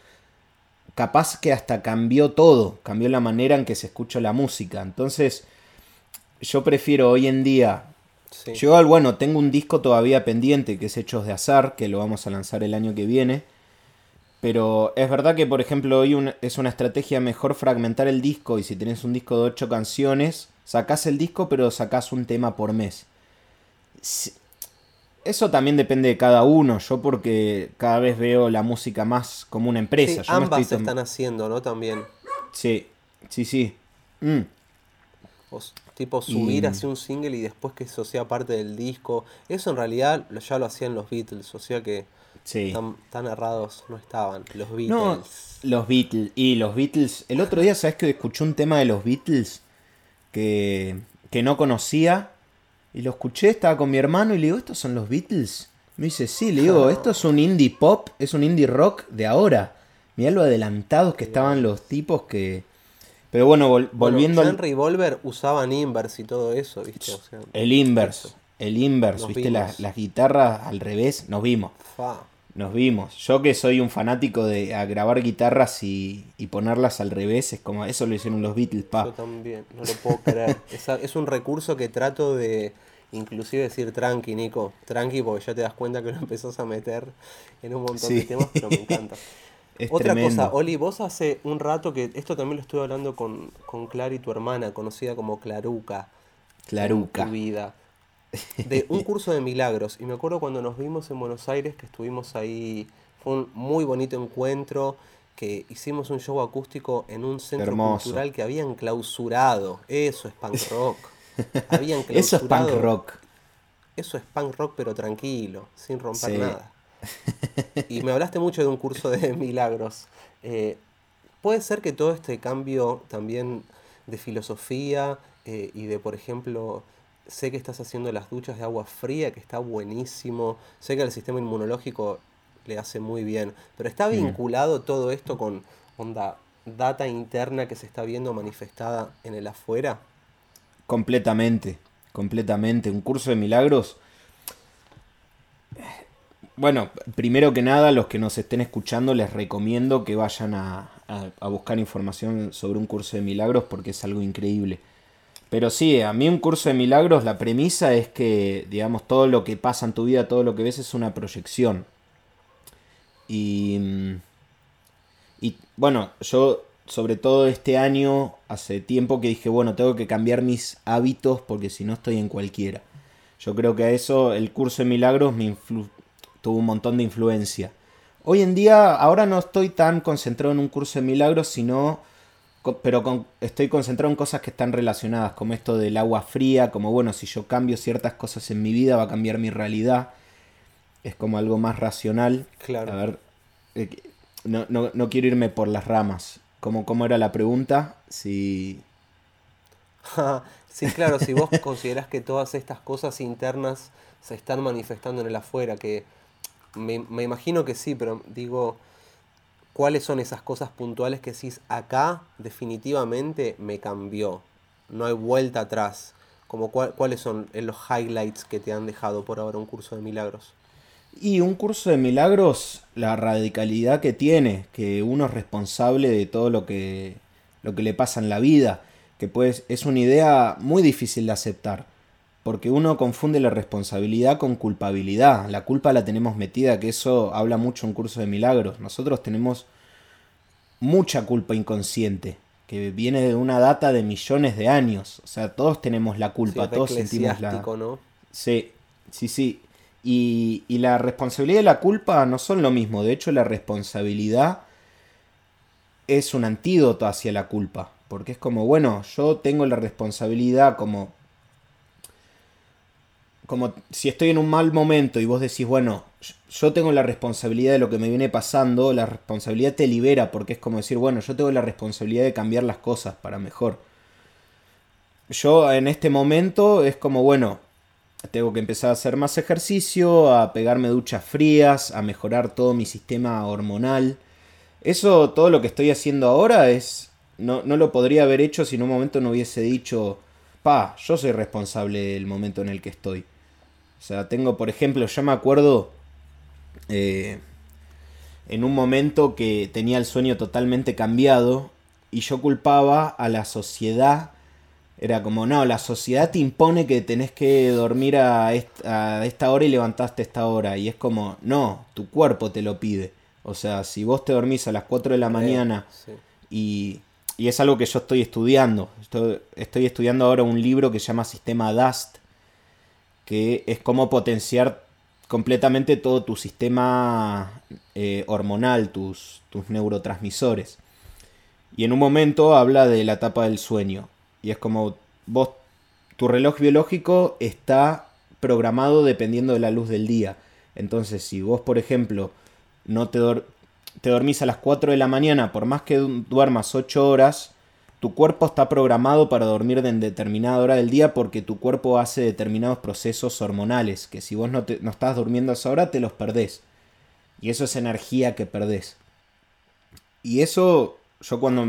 capaz que hasta cambió todo, cambió la manera en que se escucha la música. Entonces, yo prefiero hoy en día... Yo, bueno, tengo un disco todavía pendiente que es Hechos de Azar, que lo vamos a lanzar el año que viene. Pero es verdad que, por ejemplo, hoy es una estrategia mejor fragmentar el disco y si tenés un disco de 8 canciones, sacás el disco pero sacás un tema por mes. Eso también depende de cada uno. Yo porque cada vez veo la música más como una empresa. ambas se están haciendo, ¿no? También. Sí, sí, sí. Mm. tipo subir así un single y después que eso sea parte del disco. Eso en realidad ya lo hacían los Beatles, o sea que tan, errados no estaban. Los Beatles. No, los Beatles. Y los Beatles. El otro día, ¿sabes que escuché un tema de los Beatles que, que no conocía? Y lo escuché, estaba con mi hermano y le digo, ¿estos son los Beatles? Me dice, sí, le digo, esto es un indie pop, es un indie rock de ahora. Mirá lo adelantados que estaban los tipos que... Pero bueno, volviendo al... Revolver usaban inverse y todo eso, ¿viste? el inverse, el inverse, ¿viste? Las, guitarras al revés, nos vimos. Nos vimos. Yo que soy un fanático de grabar guitarras y, ponerlas al revés, es como eso lo hicieron los Beatles, pa. Yo también, no lo puedo creer. es un recurso que trato de inclusive decir tranqui, Nico, tranqui, porque ya te das cuenta que lo empezás a meter en un montón de temas, pero me encanta. Otra cosa, Oli, vos hace un rato que esto también lo estuve hablando con, con Clary, tu hermana, conocida como Claruca. Claruca. En tu vida. De un curso de milagros. Y me acuerdo cuando nos vimos en Buenos Aires, que estuvimos ahí, fue un muy bonito encuentro. que hicimos un show acústico en un centro cultural que habían clausurado. Eso es punk rock. Habían Eso es punk rock. Eso es punk rock, pero tranquilo, sin romper nada. Y me hablaste mucho de un curso de milagros. Eh, puede ser que todo este cambio también de filosofía eh, y de, por ejemplo, sé que estás haciendo las duchas de agua fría, que está buenísimo. Sé que al sistema inmunológico le hace muy bien. Pero está vinculado todo esto con onda data interna que se está viendo manifestada en el afuera. Completamente, completamente. Un curso de milagros. Bueno, primero que nada, los que nos estén escuchando les recomiendo que vayan a, a buscar información sobre un curso de milagros porque es algo increíble. Pero sí, a mí un curso de milagros, la premisa es que, digamos, todo lo que pasa en tu vida, todo lo que ves es una proyección. Y, y bueno, yo sobre todo este año, hace tiempo que dije, bueno, tengo que cambiar mis hábitos porque si no estoy en cualquiera. Yo creo que a eso el curso de milagros me tuvo un montón de influencia. Hoy en día, ahora no estoy tan concentrado en un curso de milagros, sino, pero estoy concentrado en cosas que están relacionadas, como esto del agua fría, como bueno, si yo cambio ciertas cosas en mi vida va a cambiar mi realidad es como algo más racional. Claro. A ver, eh, no, no, quiero irme por las ramas. ¿Cómo, cómo era la pregunta? Si... sí, claro, si vos considerás que todas estas cosas internas se están manifestando en el afuera, que me, me imagino que sí, pero digo, ¿cuáles son esas cosas puntuales que decís, acá definitivamente me cambió? No hay vuelta atrás. Como ¿Cuáles son los highlights que te han dejado por ahora un curso de milagros? Y un curso de milagros, la radicalidad que tiene, que uno es responsable de todo lo que, lo que le pasa en la vida, que pues es una idea muy difícil de aceptar, porque uno confunde la responsabilidad con culpabilidad, la culpa la tenemos metida, que eso habla mucho un curso de milagros, nosotros tenemos mucha culpa inconsciente, que viene de una data de millones de años, o sea, todos tenemos la culpa, todos sentimos la... ¿no? Sí, sí, sí. Y, la responsabilidad y la culpa no son lo mismo. De hecho, la responsabilidad es un antídoto hacia la culpa. Porque es como, bueno, yo tengo la responsabilidad como... Como si estoy en un mal momento y vos decís, bueno, yo tengo la responsabilidad de lo que me viene pasando, la responsabilidad te libera porque es como decir, bueno, yo tengo la responsabilidad de cambiar las cosas para mejor. Yo en este momento es como, bueno, tengo que empezar a hacer más ejercicio, a pegarme duchas frías, a mejorar todo mi sistema hormonal. Eso, todo lo que estoy haciendo ahora es... No, no lo podría haber hecho si en un momento no hubiese dicho, pa, yo soy responsable del momento en el que estoy. O sea, tengo, por ejemplo, yo me acuerdo eh, en un momento que tenía el sueño totalmente cambiado y yo culpaba a la sociedad era como, no, la sociedad te impone que tenés que dormir a esta, hora y levantaste a esta hora. Y es como, no, tu cuerpo te lo pide. O sea, si vos te dormís a las 4 de la mañana y, y, es algo que yo estoy estudiando. Estoy, estoy, estudiando ahora un libro que se llama Sistema Dust, que es cómo potenciar completamente todo tu sistema eh, hormonal, tus, tus neurotransmisores. Y en un momento habla de la etapa del sueño y es como vos, tu reloj biológico está programado dependiendo de la luz del día. Entonces, si vos, por ejemplo, no te, te dormís a las 4 de la mañana, por más que duermas 8 horas, tu cuerpo está programado para dormir en determinada hora del día porque tu cuerpo hace determinados procesos hormonales, que si vos no, te, no estás durmiendo a esa hora, te los perdés. Y eso es energía que perdés. Y eso, yo cuando...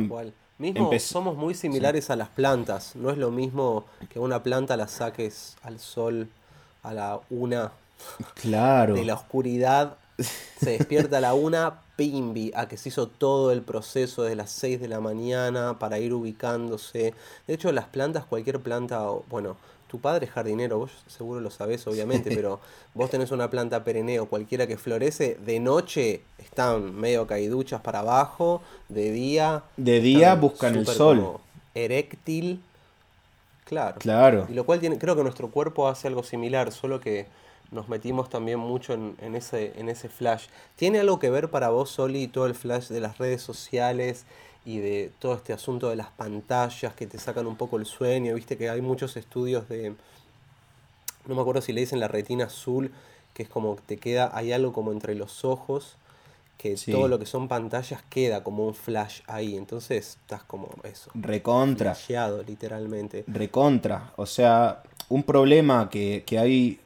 Mismo somos muy similares a las plantas. No es lo mismo que una planta la saques al sol a la una claro. de la oscuridad. Se despierta a la una, pimbi, a que se hizo todo el proceso desde las 6 de la mañana para ir ubicándose. De hecho, las plantas, cualquier planta, bueno, tu padre es jardinero, vos seguro lo sabés, obviamente, pero vos tenés una planta pereneo, cualquiera que florece, de noche están medio caiduchas para abajo, de día. De día buscan el sol. Eréctil. Claro. Claro. Y lo cual tiene, creo que nuestro cuerpo hace algo similar, solo que nos metimos también mucho en, ese, en ese flash. ¿Tiene algo que ver para vos, Soli, todo el flash de las redes sociales y de todo este asunto de las pantallas que te sacan un poco el sueño? Viste que hay muchos estudios de, no me acuerdo si le dicen la retina azul, que es como que te queda, hay algo como entre los ojos, que todo lo que son pantallas queda como un flash ahí. Entonces estás como eso. Recontra. literalmente. Recontra. O sea, un problema que, que hay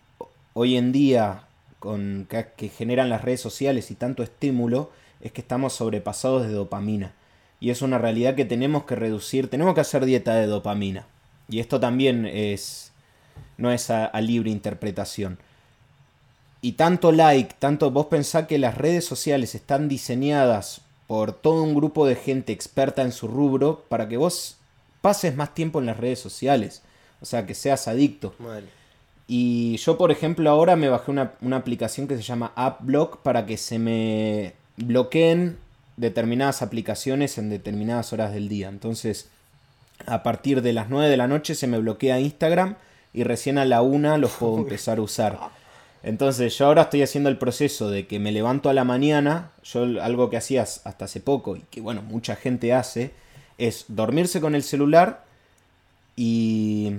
hoy en día con, que, generan las redes sociales y tanto estímulo es que estamos sobrepasados de dopamina. Y es una realidad que tenemos que reducir, tenemos que hacer dieta de dopamina. Y esto también es, no es a, libre interpretación. Y tanto like, tanto vos pensás que las redes sociales están diseñadas por todo un grupo de gente experta en su rubro para que vos pases más tiempo en las redes sociales. O sea, que seas adicto. Y yo, por ejemplo, ahora me bajé una, aplicación que se llama AppBlock para que se me bloqueen determinadas aplicaciones en determinadas horas del día. Entonces, a partir de las 9 de la noche se me bloquea Instagram y recién a la 1 los puedo empezar a usar. Entonces, yo ahora estoy haciendo el proceso de que me levanto a la mañana, yo algo que hacías hasta hace poco y que bueno, mucha gente hace, es dormirse con el celular y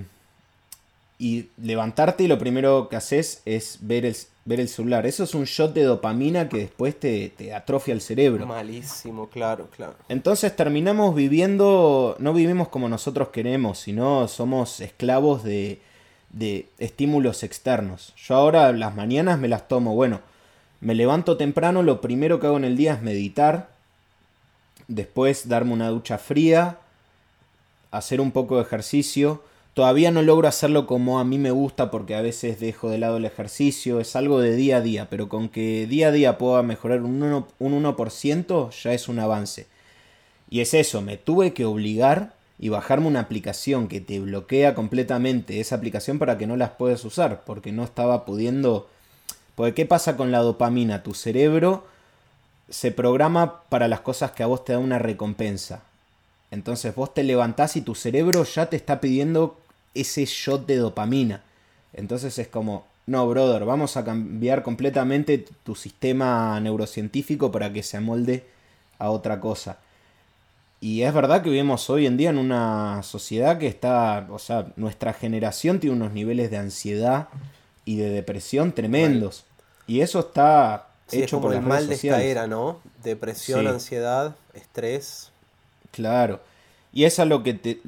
y levantarte y lo primero que haces es ver el, ver el celular. Eso es un shot de dopamina que después te, te, atrofia el cerebro. Malísimo, claro, claro. Entonces terminamos viviendo, no vivimos como nosotros queremos, sino somos esclavos de, de estímulos externos. Yo ahora las mañanas me las tomo, bueno, me levanto temprano, lo primero que hago en el día es meditar, después darme una ducha fría, hacer un poco de ejercicio, Todavía no logro hacerlo como a mí me gusta porque a veces dejo de lado el ejercicio, es algo de día a día, pero con que día a día pueda mejorar un 1%, un 1% ya es un avance. Y es eso, me tuve que obligar y bajarme una aplicación que te bloquea completamente esa aplicación para que no las puedas usar, porque no estaba pudiendo... Porque ¿qué pasa con la dopamina? Tu cerebro se programa para las cosas que a vos te da una recompensa. Entonces vos te levantás y tu cerebro ya te está pidiendo ese shot de dopamina. Entonces es como, no, brother, vamos a cambiar completamente tu sistema neurocientífico para que se amolde a otra cosa. Y es verdad que vivimos hoy en día en una sociedad que está, o sea, nuestra generación tiene unos niveles de ansiedad y de depresión tremendos. Y eso está hecho por el mal de esta era, ¿no? Depresión, ansiedad, estrés. Claro. Y eso es lo que te,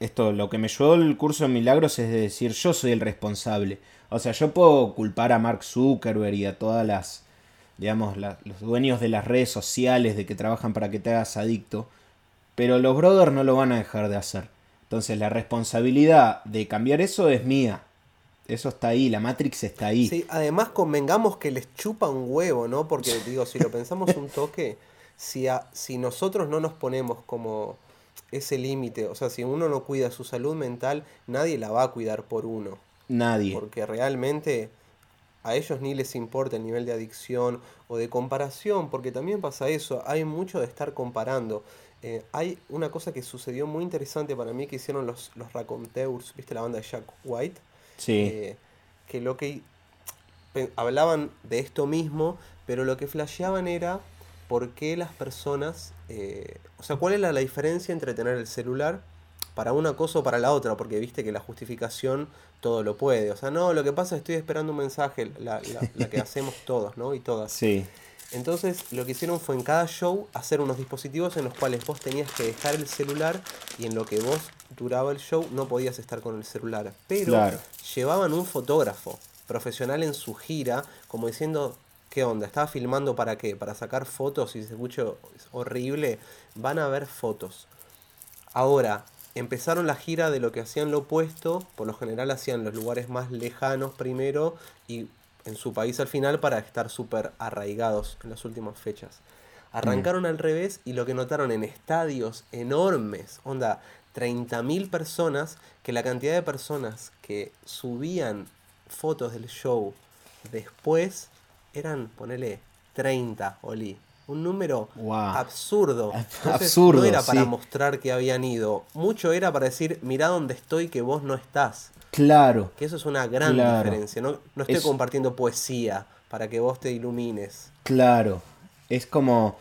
esto, lo que me llevó el curso de milagros es decir, yo soy el responsable. O sea, yo puedo culpar a Mark Zuckerberg y a todas las, digamos, los dueños de las redes sociales de que trabajan para que te hagas adicto, pero los brothers no lo van a dejar de hacer. Entonces la responsabilidad de cambiar eso es mía. Eso está ahí, la Matrix está ahí. Además convengamos que les chupa un huevo, ¿no? Porque digo, si lo pensamos un toque, si, si nosotros no nos ponemos como ese límite. O sea, si uno no cuida su salud mental, nadie la va a cuidar por uno. Nadie. Porque realmente a ellos ni les importa el nivel de adicción o de comparación, porque también pasa eso, hay mucho de estar comparando. Eh, hay una cosa que sucedió muy interesante para mí que hicieron los, los Raconteurs, ¿viste la banda de Jack White? Sí. Eh, que lo que hablaban de esto mismo, pero lo que flasheaban era por qué las personas, eh, o sea, cuál es la, diferencia entre tener el celular para una cosa o para la otra, porque viste que la justificación todo lo puede. O sea, no, lo que pasa es que estoy esperando un mensaje, la, que hacemos todos, ¿no? Y todas. Sí. Entonces, lo que hicieron fue en cada show hacer unos dispositivos en los cuales vos tenías que dejar el celular y en lo que vos duraba el show no podías estar con el celular. Pero llevaban un fotógrafo profesional en su gira, como diciendo, ¿Qué onda? ¿Estaba filmando para qué? ¿Para sacar fotos y se escucha horrible? Van a ver fotos. Ahora, empezaron la gira de lo que hacían lo opuesto. Por lo general hacían los lugares más lejanos primero y en su país al final para estar súper arraigados en las últimas fechas. Arrancaron mm. al revés y lo que notaron en estadios enormes, onda, 30.000 personas, que la cantidad de personas que subían fotos del show después eran, ponele, 30, Oli. Un número absurdo. absurdo. No era para mostrar que habían ido. Mucho era para decir, mirá dónde estoy, que vos no estás. Claro. Que eso es una gran diferencia. No, estoy compartiendo poesía para que vos te ilumines. Claro. Es como.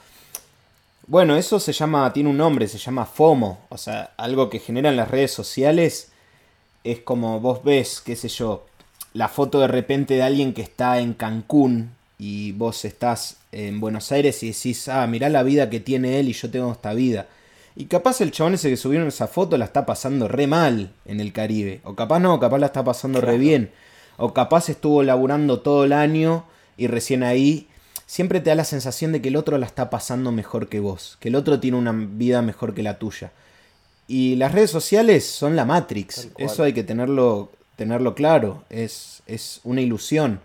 Bueno, eso se llama, tiene un nombre, se llama FOMO. O sea, algo que generan las redes sociales es como vos ves, qué sé yo, la foto de repente de alguien que está en Cancún y vos estás en Buenos Aires y decís, ah, mirá la vida que tiene él y yo tengo esta vida. Y capaz el chabón ese que subieron esa foto la está pasando re mal en el Caribe. O capaz no, capaz la está pasando re bien. O capaz estuvo laburando todo el año y recién ahí siempre te da la sensación de que el otro la está pasando mejor que vos. Que el otro tiene una vida mejor que la tuya. Y las redes sociales son la Matrix. Eso hay que tenerlo, tenerlo claro. Es, es una ilusión.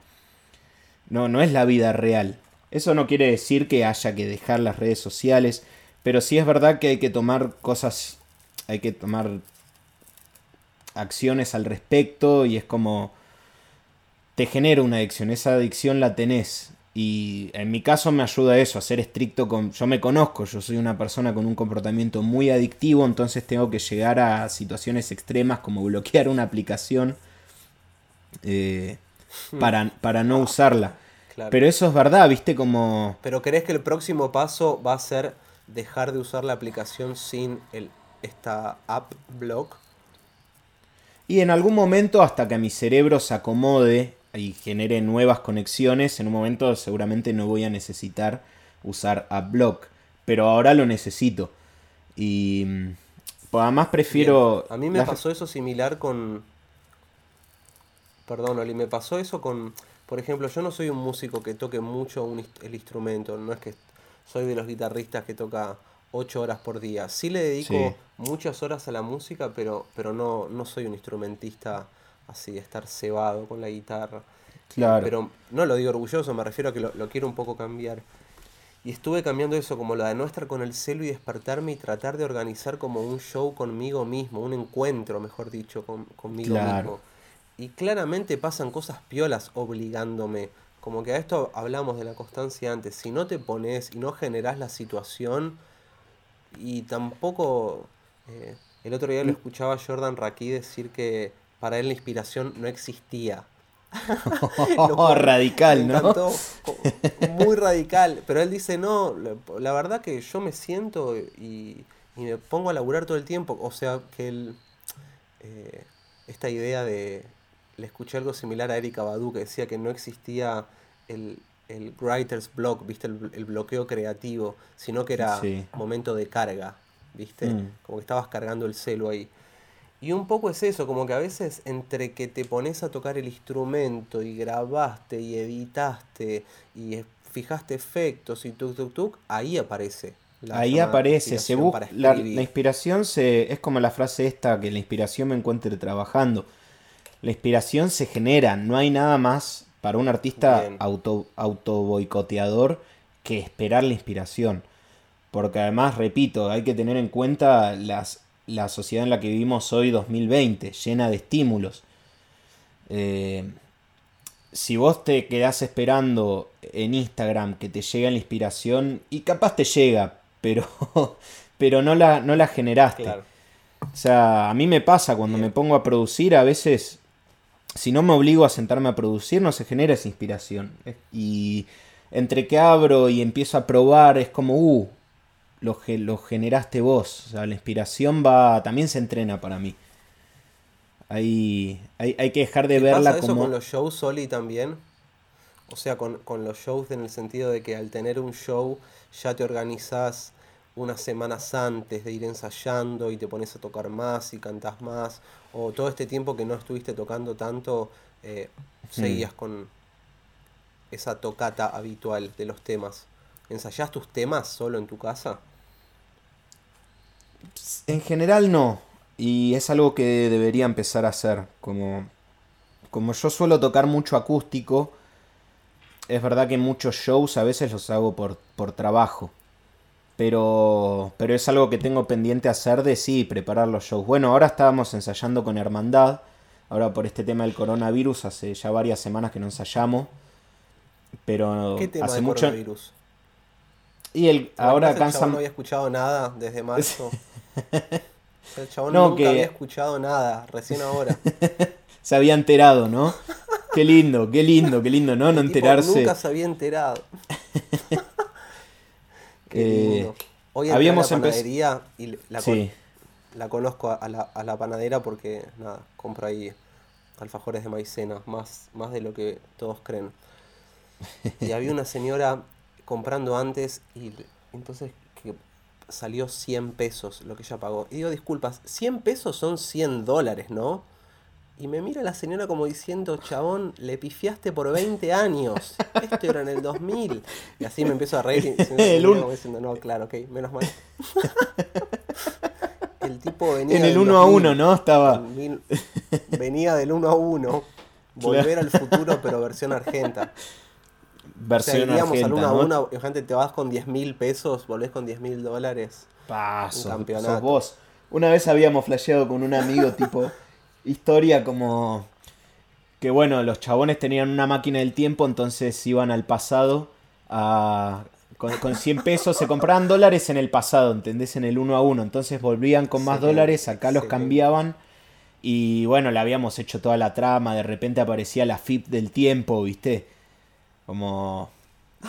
No, no es la vida real. Eso no quiere decir que haya que dejar las redes sociales pero sí es verdad que hay que tomar cosas, hay que tomar acciones al respecto y es como te genera una adicción, esa adicción la tenés. Y en mi caso me ayuda eso, a ser estricto con... Yo me conozco, yo soy una persona con un comportamiento muy adictivo, entonces tengo que llegar a situaciones extremas como bloquear una aplicación eh. Para, para, no usarla. Pero eso es verdad, viste como... Pero ¿crees que el próximo paso va a ser dejar de usar la aplicación sin el, esta app block? Y en algún momento, hasta que mi cerebro se acomode y genere nuevas conexiones, en un momento seguramente no voy a necesitar usar AppBlock. Pero ahora lo necesito. Y pues además prefiero... A mí me pasó eso similar con... Perdón, Oli, me pasó eso con... Por ejemplo, yo no soy un músico que toque mucho el instrumento, no es que soy de los guitarristas que toca 8 horas por día. Sí le dedico muchas horas a la música, pero, pero no, no soy un instrumentista así de estar cebado con la guitarra. Claro. Pero no lo digo orgulloso, me refiero a que lo, quiero un poco cambiar. Y estuve cambiando eso como la de no estar con el celo y despertarme y tratar de organizar como un show conmigo mismo, un encuentro, mejor dicho, con, conmigo mismo. Y claramente pasan cosas piolas obligándome como que a esto hablamos de la constancia antes, si no te pones y no generás la situación y tampoco... Eh, el otro día lo escuchaba a Jordan Raki decir que para él la inspiración no existía. radical, ¿no? muy radical. Pero él dice, no, la verdad que yo me siento y, me pongo a laburar todo el tiempo. O sea, que él, eh, esta idea de le escuché algo similar a Erika Badu que decía que no existía el, writer's block, ¿viste? El, bloqueo creativo, sino que era momento de carga, ¿viste? Mm. Como que estabas cargando el celo ahí. Y un poco es eso, como que a veces entre que te pones a tocar el instrumento y grabaste y editaste y fijaste efectos y tuk tuk tuk, ahí aparece. ahí aparece, se la, la, inspiración se, es como la frase esta, que la inspiración me encuentre trabajando la inspiración se genera, no hay nada más para un artista auto, auto boicoteador que esperar la inspiración. Porque además, repito, hay que tener en cuenta las, la sociedad en la que vivimos hoy 2020, llena de estímulos. Eh, si vos te quedás esperando en Instagram que te llegue la inspiración, y capaz te llega, pero, pero no, la, no la generaste. O sea, a mí me pasa cuando me pongo a producir, a veces si no me obligo a sentarme a producir, no se genera esa inspiración. Y entre que abro y empiezo a probar, es como, uh, lo, lo generaste vos. O sea, la inspiración va, también se entrena para mí. Hay, hay, hay que dejar de verla pasa eso con los shows, Soli, también? O sea, con, con los shows en el sentido de que al tener un show ya te organizás unas semanas antes de ir ensayando y te pones a tocar más y cantas más, o todo este tiempo que no estuviste tocando tanto, eh, seguías con esa tocata habitual de los temas. ¿Ensayás tus temas solo en tu casa? En general no, y es algo que debería empezar a hacer, como, como yo suelo tocar mucho acústico, es verdad que muchos shows a veces los hago por, por trabajo pero, pero es algo que tengo pendiente hacer de sí, preparar los shows. Bueno, ahora estábamos ensayando con Hermandad. Ahora por este tema del coronavirus, hace ya varias semanas que no ensayamos. Pero ¿Qué tema hace mucho. Coronavirus? Y el, ahora cansa. No había escuchado nada desde marzo. El chabón No, nunca que- había escuchado nada, recién ahora. Se había enterado, ¿no? Qué lindo, qué lindo, qué lindo, ¿no? No El enterarse. Nunca se había enterado. Eh. Hoy habíamos la panadería y la, con- Sí, la conozco a la, a la panadera porque, nada, compro ahí alfajores de maicena, más, más de lo que todos creen. Y había una señora comprando antes y entonces que salió 100 pesos lo que ella pagó. Y digo, disculpas, 100 pesos son 100 dólares, ¿no? Y me mira la señora como diciendo, chabón, le pifiaste por 20 años. Esto era en el 2000. Y así me empiezo a reír El mira un- como diciendo, no, claro, ok, menos mal. El tipo venía en el del 1 a 1, 2000, ¿no? Estaba. mil- venía del 1 a 1. Volver al futuro, pero versión argenta. O sea, Versión iríamos al argenta, 1 a ¿no? 1, gente, te vas con 10 mil pesos, volvés con 10 mil dólares. Paso, Un campeonato. sos vos. Una vez habíamos flasheado con un amigo tipo historia como que bueno, los chabones tenían una máquina del tiempo, entonces iban al pasado a con, con 100 pesos se compraban dólares en el pasado, ¿entendés? En el 1 a 1, entonces volvían con más Sí, dólares, acá los cambiaban y bueno, le habíamos hecho toda la trama, de repente aparecía la FIP del tiempo, ¿viste? Como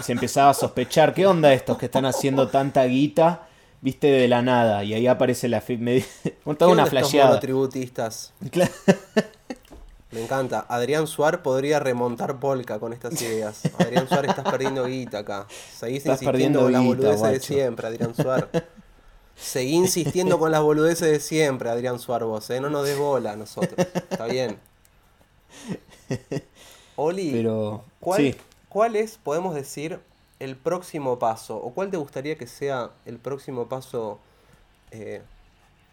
se empezaba a sospechar, ¿qué onda estos que están haciendo tanta guita? Viste de la nada, y ahí aparece la. Me ¿Qué toda una flasheada. monotributistas? Claro. Me encanta. Adrián Suar podría remontar Polka con estas ideas. Adrián Suar, estás perdiendo guita acá. Seguís Estás insistiendo con las boludeces de siempre, Adrián Suar. Seguí insistiendo con las boludeces de siempre, Adrián Suar, vos, ¿eh? No nos des bola a nosotros. Está bien. Oli, Pero. ¿cuál, Sí. ¿cuál es, podemos decir, el próximo paso? ¿O cuál te gustaría que sea el próximo paso eh,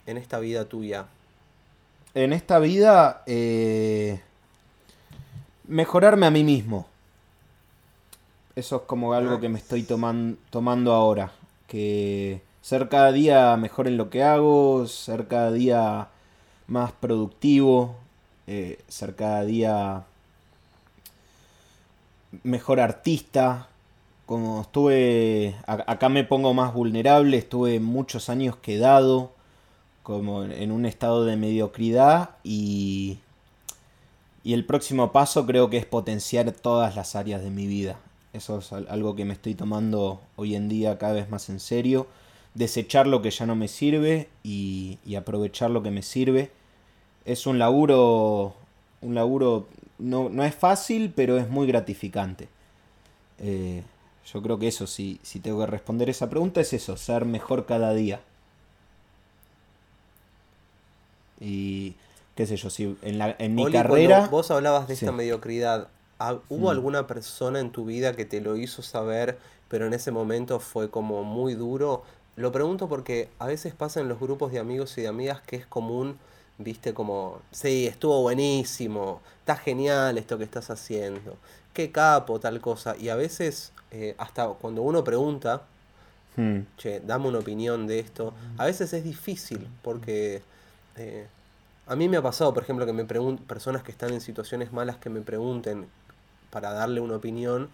en esta vida tuya? En esta vida. eh, mejorarme a mí mismo. Eso es como algo que me estoy toman- tomando ahora. Que ser cada día mejor en lo que hago, ser cada día más productivo, eh, ser cada día mejor artista. Como estuve, acá me pongo más vulnerable, estuve muchos años quedado, como en un estado de mediocridad y, y el próximo paso creo que es potenciar todas las áreas de mi vida. Eso es al- algo que me estoy tomando hoy en día cada vez más en serio. Desechar lo que ya no me sirve y, y aprovechar lo que me sirve. Es un laburo, un laburo, no, no es fácil, pero es muy gratificante. Eh, yo creo que eso, si, si tengo que responder esa pregunta, es eso, ser mejor cada día. Y qué sé yo, si en, la, en mi Oli, carrera... vos hablabas de Sí. esta mediocridad. ¿ha- ¿Hubo Mm. alguna persona en tu vida que te lo hizo saber, pero en ese momento fue como muy duro? Lo pregunto porque a veces pasa en los grupos de amigos y de amigas que es común, viste, como, sí, estuvo buenísimo, está genial esto que estás haciendo, qué capo, tal cosa. Y a veces, eh, hasta cuando uno pregunta, Hmm, che, dame una opinión de esto. A veces es difícil porque eh, a mí me ha pasado, por ejemplo, que me personas que están en situaciones malas que me pregunten para darle una opinión.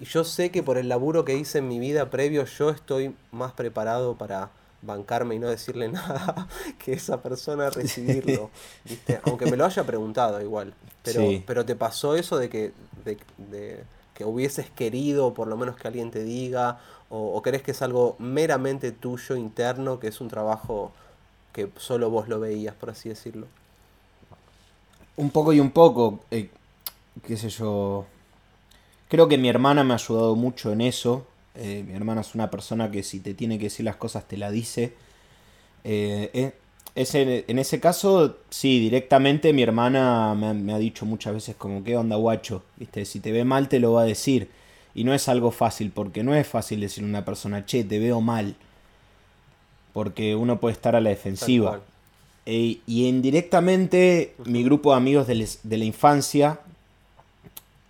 Y yo sé que por el laburo que hice en mi vida previo, yo estoy más preparado para bancarme y no decirle nada que esa persona recibirlo. ¿viste? Aunque me lo haya preguntado igual. Pero, Sí. pero te pasó eso de que, de, de que hubieses querido por lo menos que alguien te diga, o, crees que es algo meramente tuyo, interno, que es un trabajo que solo vos lo veías, por así decirlo. Un poco y un poco, eh, qué sé yo. Creo que mi hermana me ha ayudado mucho en eso. Eh, mi hermana es una persona que si te tiene que decir las cosas te la dice. Eh, ese- en ese caso, sí, directamente mi hermana me ha, me ha dicho muchas veces como, ¿qué onda, guacho? ¿Viste? Si te ve mal te lo va a decir. Y no es algo fácil, porque no es fácil decirle a una persona, che, te veo mal. Porque uno puede estar a la defensiva. y indirectamente, mi grupo de amigos de, les- de la infancia,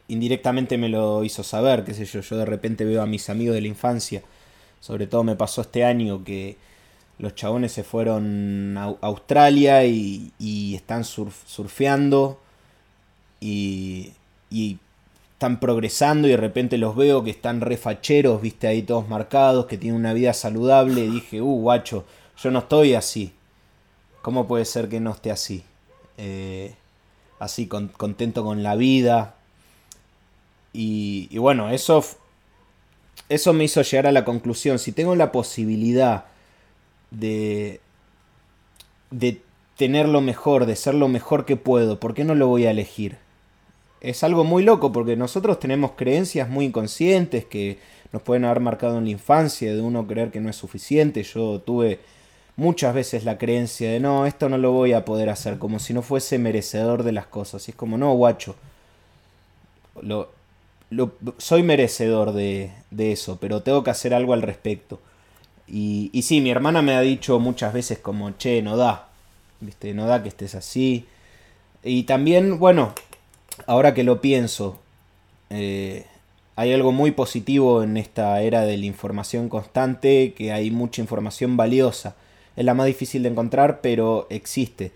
indirectamente me lo hizo saber, qué sé yo, yo de repente veo a mis amigos de la infancia, sobre todo me pasó este año que los chabones se fueron a Australia y, y están surf- surfeando y, y están progresando y de repente los veo que están refacheros, viste ahí todos marcados, que tienen una vida saludable, dije, uh, guacho, yo no estoy así. ¿Cómo puede ser que no esté así? Eh, así, contento con la vida. Y, y, bueno, eso, eso me hizo llegar a la conclusión. Si tengo la posibilidad de, de tener lo mejor, de ser lo mejor que puedo, ¿por qué no lo voy a elegir? Es algo muy loco porque nosotros tenemos creencias muy inconscientes que nos pueden haber marcado en la infancia, de uno creer que no es suficiente. Yo tuve muchas veces la creencia de no, esto no lo voy a poder hacer, como si no fuese merecedor de las cosas. Y es como, no, guacho, lo, soy merecedor de, de, eso, pero tengo que hacer algo al respecto. Y, y sí, mi hermana me ha dicho muchas veces como, che, no da, ¿viste? No da que estés así. Y también, bueno, ahora que lo pienso, eh, hay algo muy positivo en esta era de la información constante, que hay mucha información valiosa es la más difícil de encontrar, pero existe.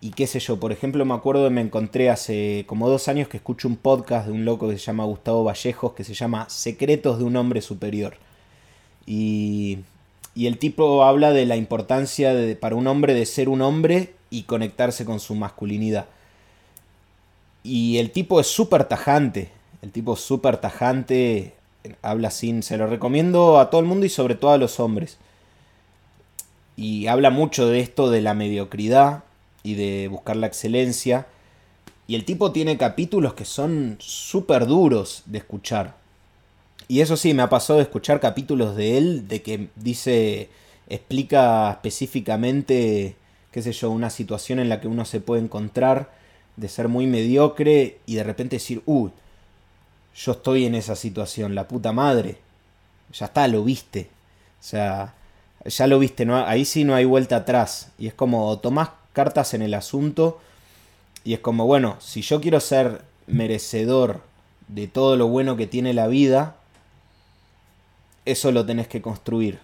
Y qué sé yo, por ejemplo, me acuerdo que me encontré hace como dos años que escucho un podcast de un loco que se llama Gustavo Vallejos, que se llama Secretos de un hombre superior. Y, y el tipo habla de la importancia de, para un hombre de ser un hombre y conectarse con su masculinidad. Y el tipo es súper tajante, el tipo súper tajante, habla sin, se lo recomiendo a todo el mundo y sobre todo a los hombres y habla mucho de esto de la mediocridad y de buscar la excelencia. Y el tipo tiene capítulos que son súper duros de escuchar. Y eso sí, me ha pasado de escuchar capítulos de él, de que dice, explica específicamente, qué sé yo, una situación en la que uno se puede encontrar, de ser muy mediocre y de repente decir, uy, yo estoy en esa situación, la puta madre. Ya está, lo viste. O sea, ya lo viste, ¿no? ahí sí no hay vuelta atrás. Y es como tomás cartas en el asunto y es como, bueno, si yo quiero ser merecedor de todo lo bueno que tiene la vida, eso lo tenés que construir.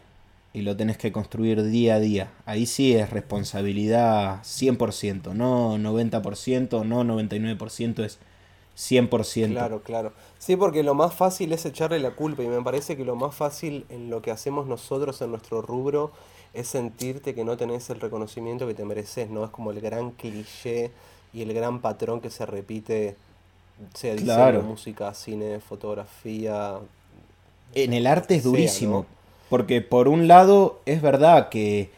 Y lo tenés que construir día a día. Ahí sí es responsabilidad 100%, no 90%, no 99%, es 100%. Claro, claro. Sí, porque lo más fácil es echarle la culpa y me parece que lo más fácil en lo que hacemos nosotros en nuestro rubro es sentirte que no tenés el reconocimiento que te mereces, ¿no? Es como el gran cliché y el gran patrón que se repite, sea diseño, música, cine, fotografía. En el arte es durísimo, porque por un lado es verdad que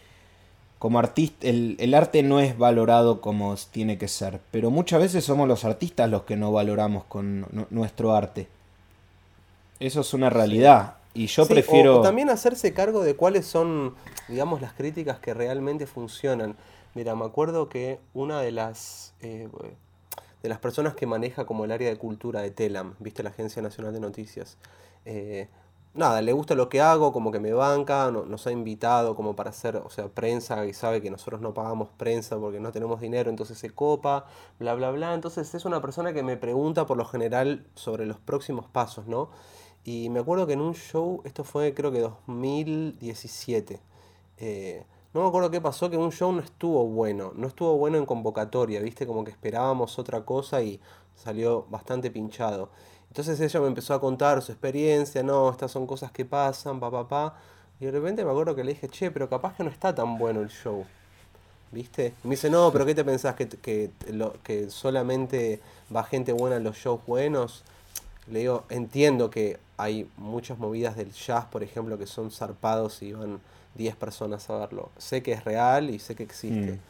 como artista, el, arte no es valorado como tiene que ser, pero muchas veces somos los artistas los que no valoramos con nuestro arte. Eso es una realidad. Y yo prefiero. O, también hacerse cargo de cuáles son, digamos, las críticas que realmente funcionan. Mira, me acuerdo que una de las. Eh, de las personas que maneja como el área de cultura de TELAM, viste la Agencia Nacional de Noticias, eh, nada, le gusta lo que hago, como que me banca, nos ha invitado como para hacer, o sea, prensa y sabe que nosotros no pagamos prensa porque no tenemos dinero, entonces se copa, bla, bla, bla. Entonces es una persona que me pregunta por lo general sobre los próximos pasos, ¿no? Y me acuerdo que en un show, esto fue creo que 2017, eh, no me acuerdo qué pasó, que un show no estuvo bueno, no estuvo bueno en convocatoria, viste, como que esperábamos otra cosa y salió bastante pinchado. Entonces ella me empezó a contar su experiencia, no, estas son cosas que pasan, pa, pa, pa. Y de repente me acuerdo que le dije, che, pero capaz que no está tan bueno el show. ¿Viste? Y me dice, no, pero ¿qué te pensás? ¿Que, que, lo, que solamente va gente buena en los shows buenos? Le digo, entiendo que hay muchas movidas del jazz, por ejemplo, que son zarpados y van 10 personas a verlo. Sé que es real y sé que existe. Mm.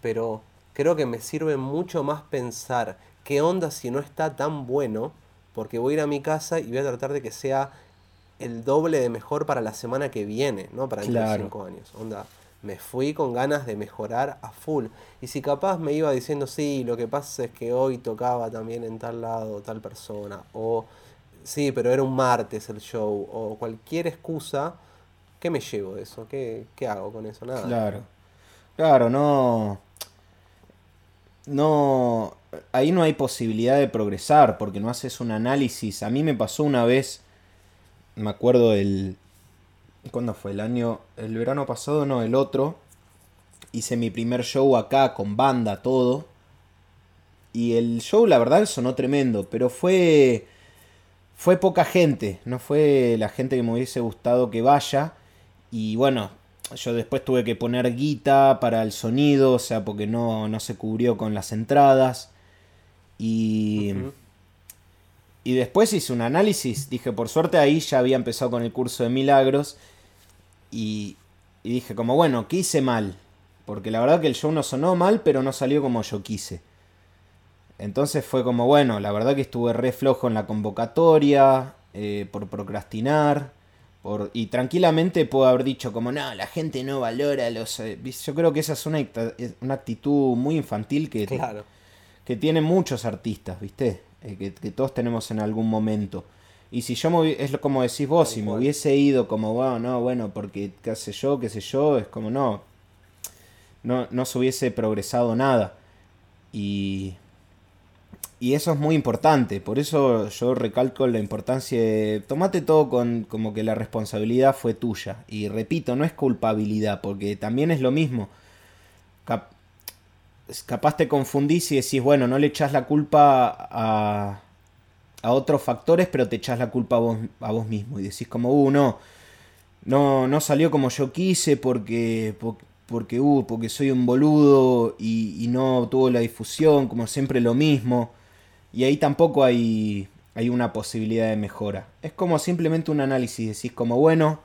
Pero creo que me sirve mucho más pensar qué onda si no está tan bueno porque voy a ir a mi casa y voy a tratar de que sea el doble de mejor para la semana que viene, ¿no? Para dentro de cinco años. Onda, me fui con ganas de mejorar a full. Y si capaz me iba diciendo, sí, lo que pasa es que hoy tocaba también en tal lado tal persona, o sí, pero era un martes el show, o cualquier excusa, ¿qué me llevo de eso? ¿Qué, qué hago con eso? Nada. Claro. Claro, no. No ahí no hay posibilidad de progresar porque no haces un análisis. A mí me pasó una vez, me acuerdo el... ¿Cuándo fue? El año... El verano pasado, no, el otro. Hice mi primer show acá con banda, todo. Y el show, la verdad, sonó tremendo, pero fue... Fue poca gente, no fue la gente que me hubiese gustado que vaya. Y bueno, yo después tuve que poner guita para el sonido, o sea, porque no, no se cubrió con las entradas. Y, y después hice un análisis, dije, por suerte ahí ya había empezado con el curso de milagros. Y, y dije, como, bueno, ¿qué hice mal? Porque la verdad que el show no sonó mal, pero no salió como yo quise. Entonces fue como, bueno, la verdad que estuve re flojo en la convocatoria, eh, por procrastinar. Por, y tranquilamente puedo haber dicho como, no, la gente no valora los... Eh, yo creo que esa es una, una actitud muy infantil que, claro. que tienen muchos artistas, ¿viste? Eh, que, que, todos tenemos en algún momento. Y si yo me, es como decís vos, si me hubiese ido como, bueno, no, bueno, porque qué sé yo, qué sé yo, es como, no, no, no se hubiese progresado nada. Y, y eso es muy importante, por eso yo recalco la importancia de tomate todo con como que la responsabilidad fue tuya. Y repito, no es culpabilidad, porque también es lo mismo. capaz te confundís y decís, bueno, no le echás la culpa a, a otros factores, pero te echás la culpa a vos, a vos mismo. Y decís como, uh, no, no, no salió como yo quise porque, porque, uh, porque soy un boludo y, y no tuvo la difusión, como siempre lo mismo. Y ahí tampoco hay, hay una posibilidad de mejora. Es como simplemente un análisis. Decís como, bueno,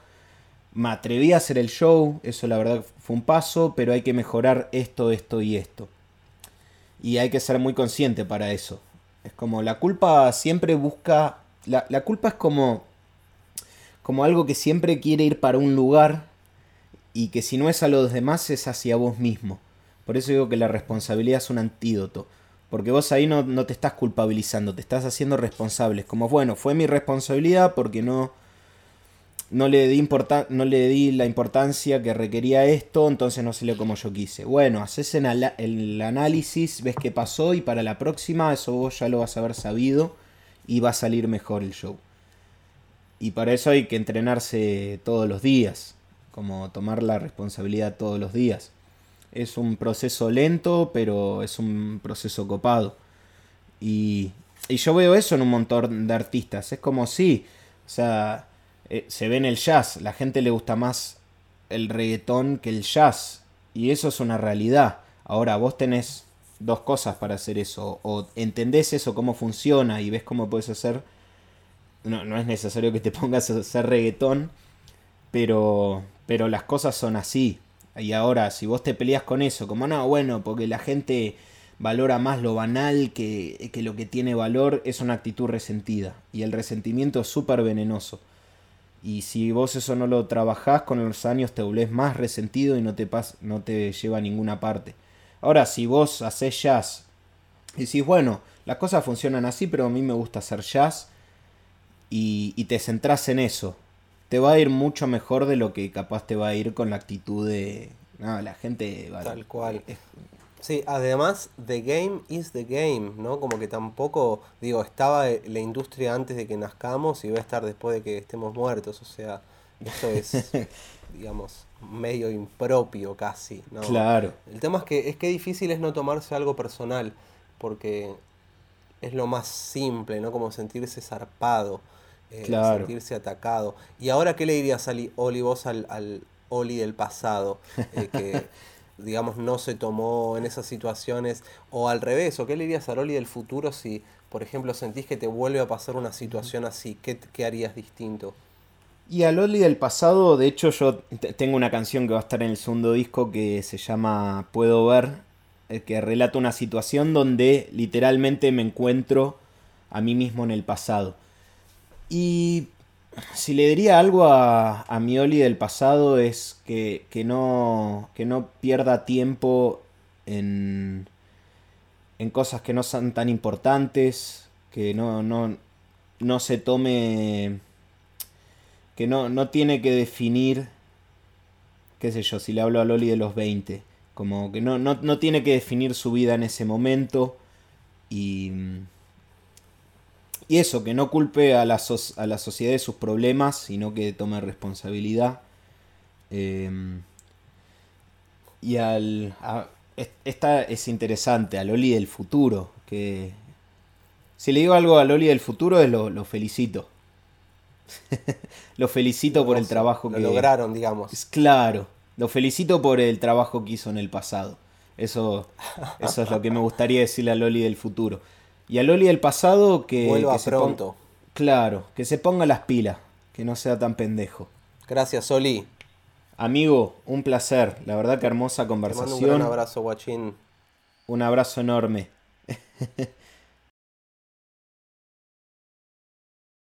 me atreví a hacer el show, eso la verdad fue un paso, pero hay que mejorar esto, esto y esto. Y hay que ser muy consciente para eso. Es como la culpa siempre busca... La, la culpa es como, como algo que siempre quiere ir para un lugar y que si no es a los demás es hacia vos mismo. Por eso digo que la responsabilidad es un antídoto. Porque vos ahí no, no te estás culpabilizando, te estás haciendo responsable. Como, bueno, fue mi responsabilidad porque no, no, le di no le di la importancia que requería esto, entonces no salió como yo quise. Bueno, haces el, análisis, ves qué pasó y para la próxima eso vos ya lo vas a haber sabido y va a salir mejor el show. Y para eso hay que entrenarse todos los días, como tomar la responsabilidad todos los días. Es un proceso lento, pero es un proceso copado. Y, y yo veo eso en un montón de artistas. Es como si, o sea, eh, se ve en el jazz. La gente le gusta más el reggaetón que el jazz. Y eso es una realidad. Ahora, vos tenés dos cosas para hacer eso. O entendés eso, cómo funciona y ves cómo puedes hacer. No, no es necesario que te pongas a hacer reggaetón. Pero, pero las cosas son así. Y ahora, si vos te peleas con eso, como no, bueno, porque la gente valora más lo banal que, que lo que tiene valor, es una actitud resentida. Y el resentimiento es súper venenoso. Y si vos eso no lo trabajás, con los años te volvés más resentido y no te, pas no te lleva a ninguna parte. Ahora, si vos haces jazz y decís, bueno, las cosas funcionan así, pero a mí me gusta hacer jazz, y, y te centrás en eso, te va a ir mucho mejor de lo que capaz te va a ir con la actitud de. No, la gente. Va, Tal cual. Sí, además, the game is the game, ¿no? Como que tampoco, digo, estaba la industria antes de que nazcamos y va a estar después de que estemos muertos, o sea, eso es, digamos, medio impropio casi, ¿no? Claro. El tema es que es que difícil es no tomarse algo personal, porque es lo más simple, ¿no? Como sentirse zarpado. Eh, sentirse atacado. ¿Y ahora qué le dirías a Oli vos al, al Oli del pasado? Eh, que, digamos, no se tomó en esas situaciones. O al revés, ¿o qué le dirías al Oli del futuro si, por ejemplo, sentís que te vuelve a pasar una situación así? ¿Qué, qué harías distinto? Y al Oli del pasado, de hecho, yo tengo una canción que va a estar en el segundo disco que se llama Puedo ver, eh, que relata una situación donde literalmente me encuentro a mí mismo en el pasado. Y si le diría algo a, a Mioli del pasado es que, no, que no pierda tiempo en, en cosas que no son tan importantes, que no, no, no se tome, que no, no tiene que definir, qué sé yo, si le hablo a Loli de los 20, como que no, no, no tiene que definir su vida en ese momento y y eso, que no culpe a la, a la sociedad de sus problemas, sino que tome responsabilidad. Em, y al... esta es interesante, a Loli del futuro, que... Si le digo algo a Loli del futuro, es lo, felicito. lo felicito por el trabajo que... lograron, digamos. Es claro. Lo felicito por el trabajo que hizo en el pasado. Eso, eso es lo que me gustaría decirle a Loli del futuro. Y a Loli del pasado que, Vuelva que se pronto. ponga- claro, que se ponga las pilas, que no sea tan pendejo. Gracias, Soli. Amigo, un placer. La verdad que hermosa Te mando un conversación. gran abrazo, guachín. Un abrazo enorme.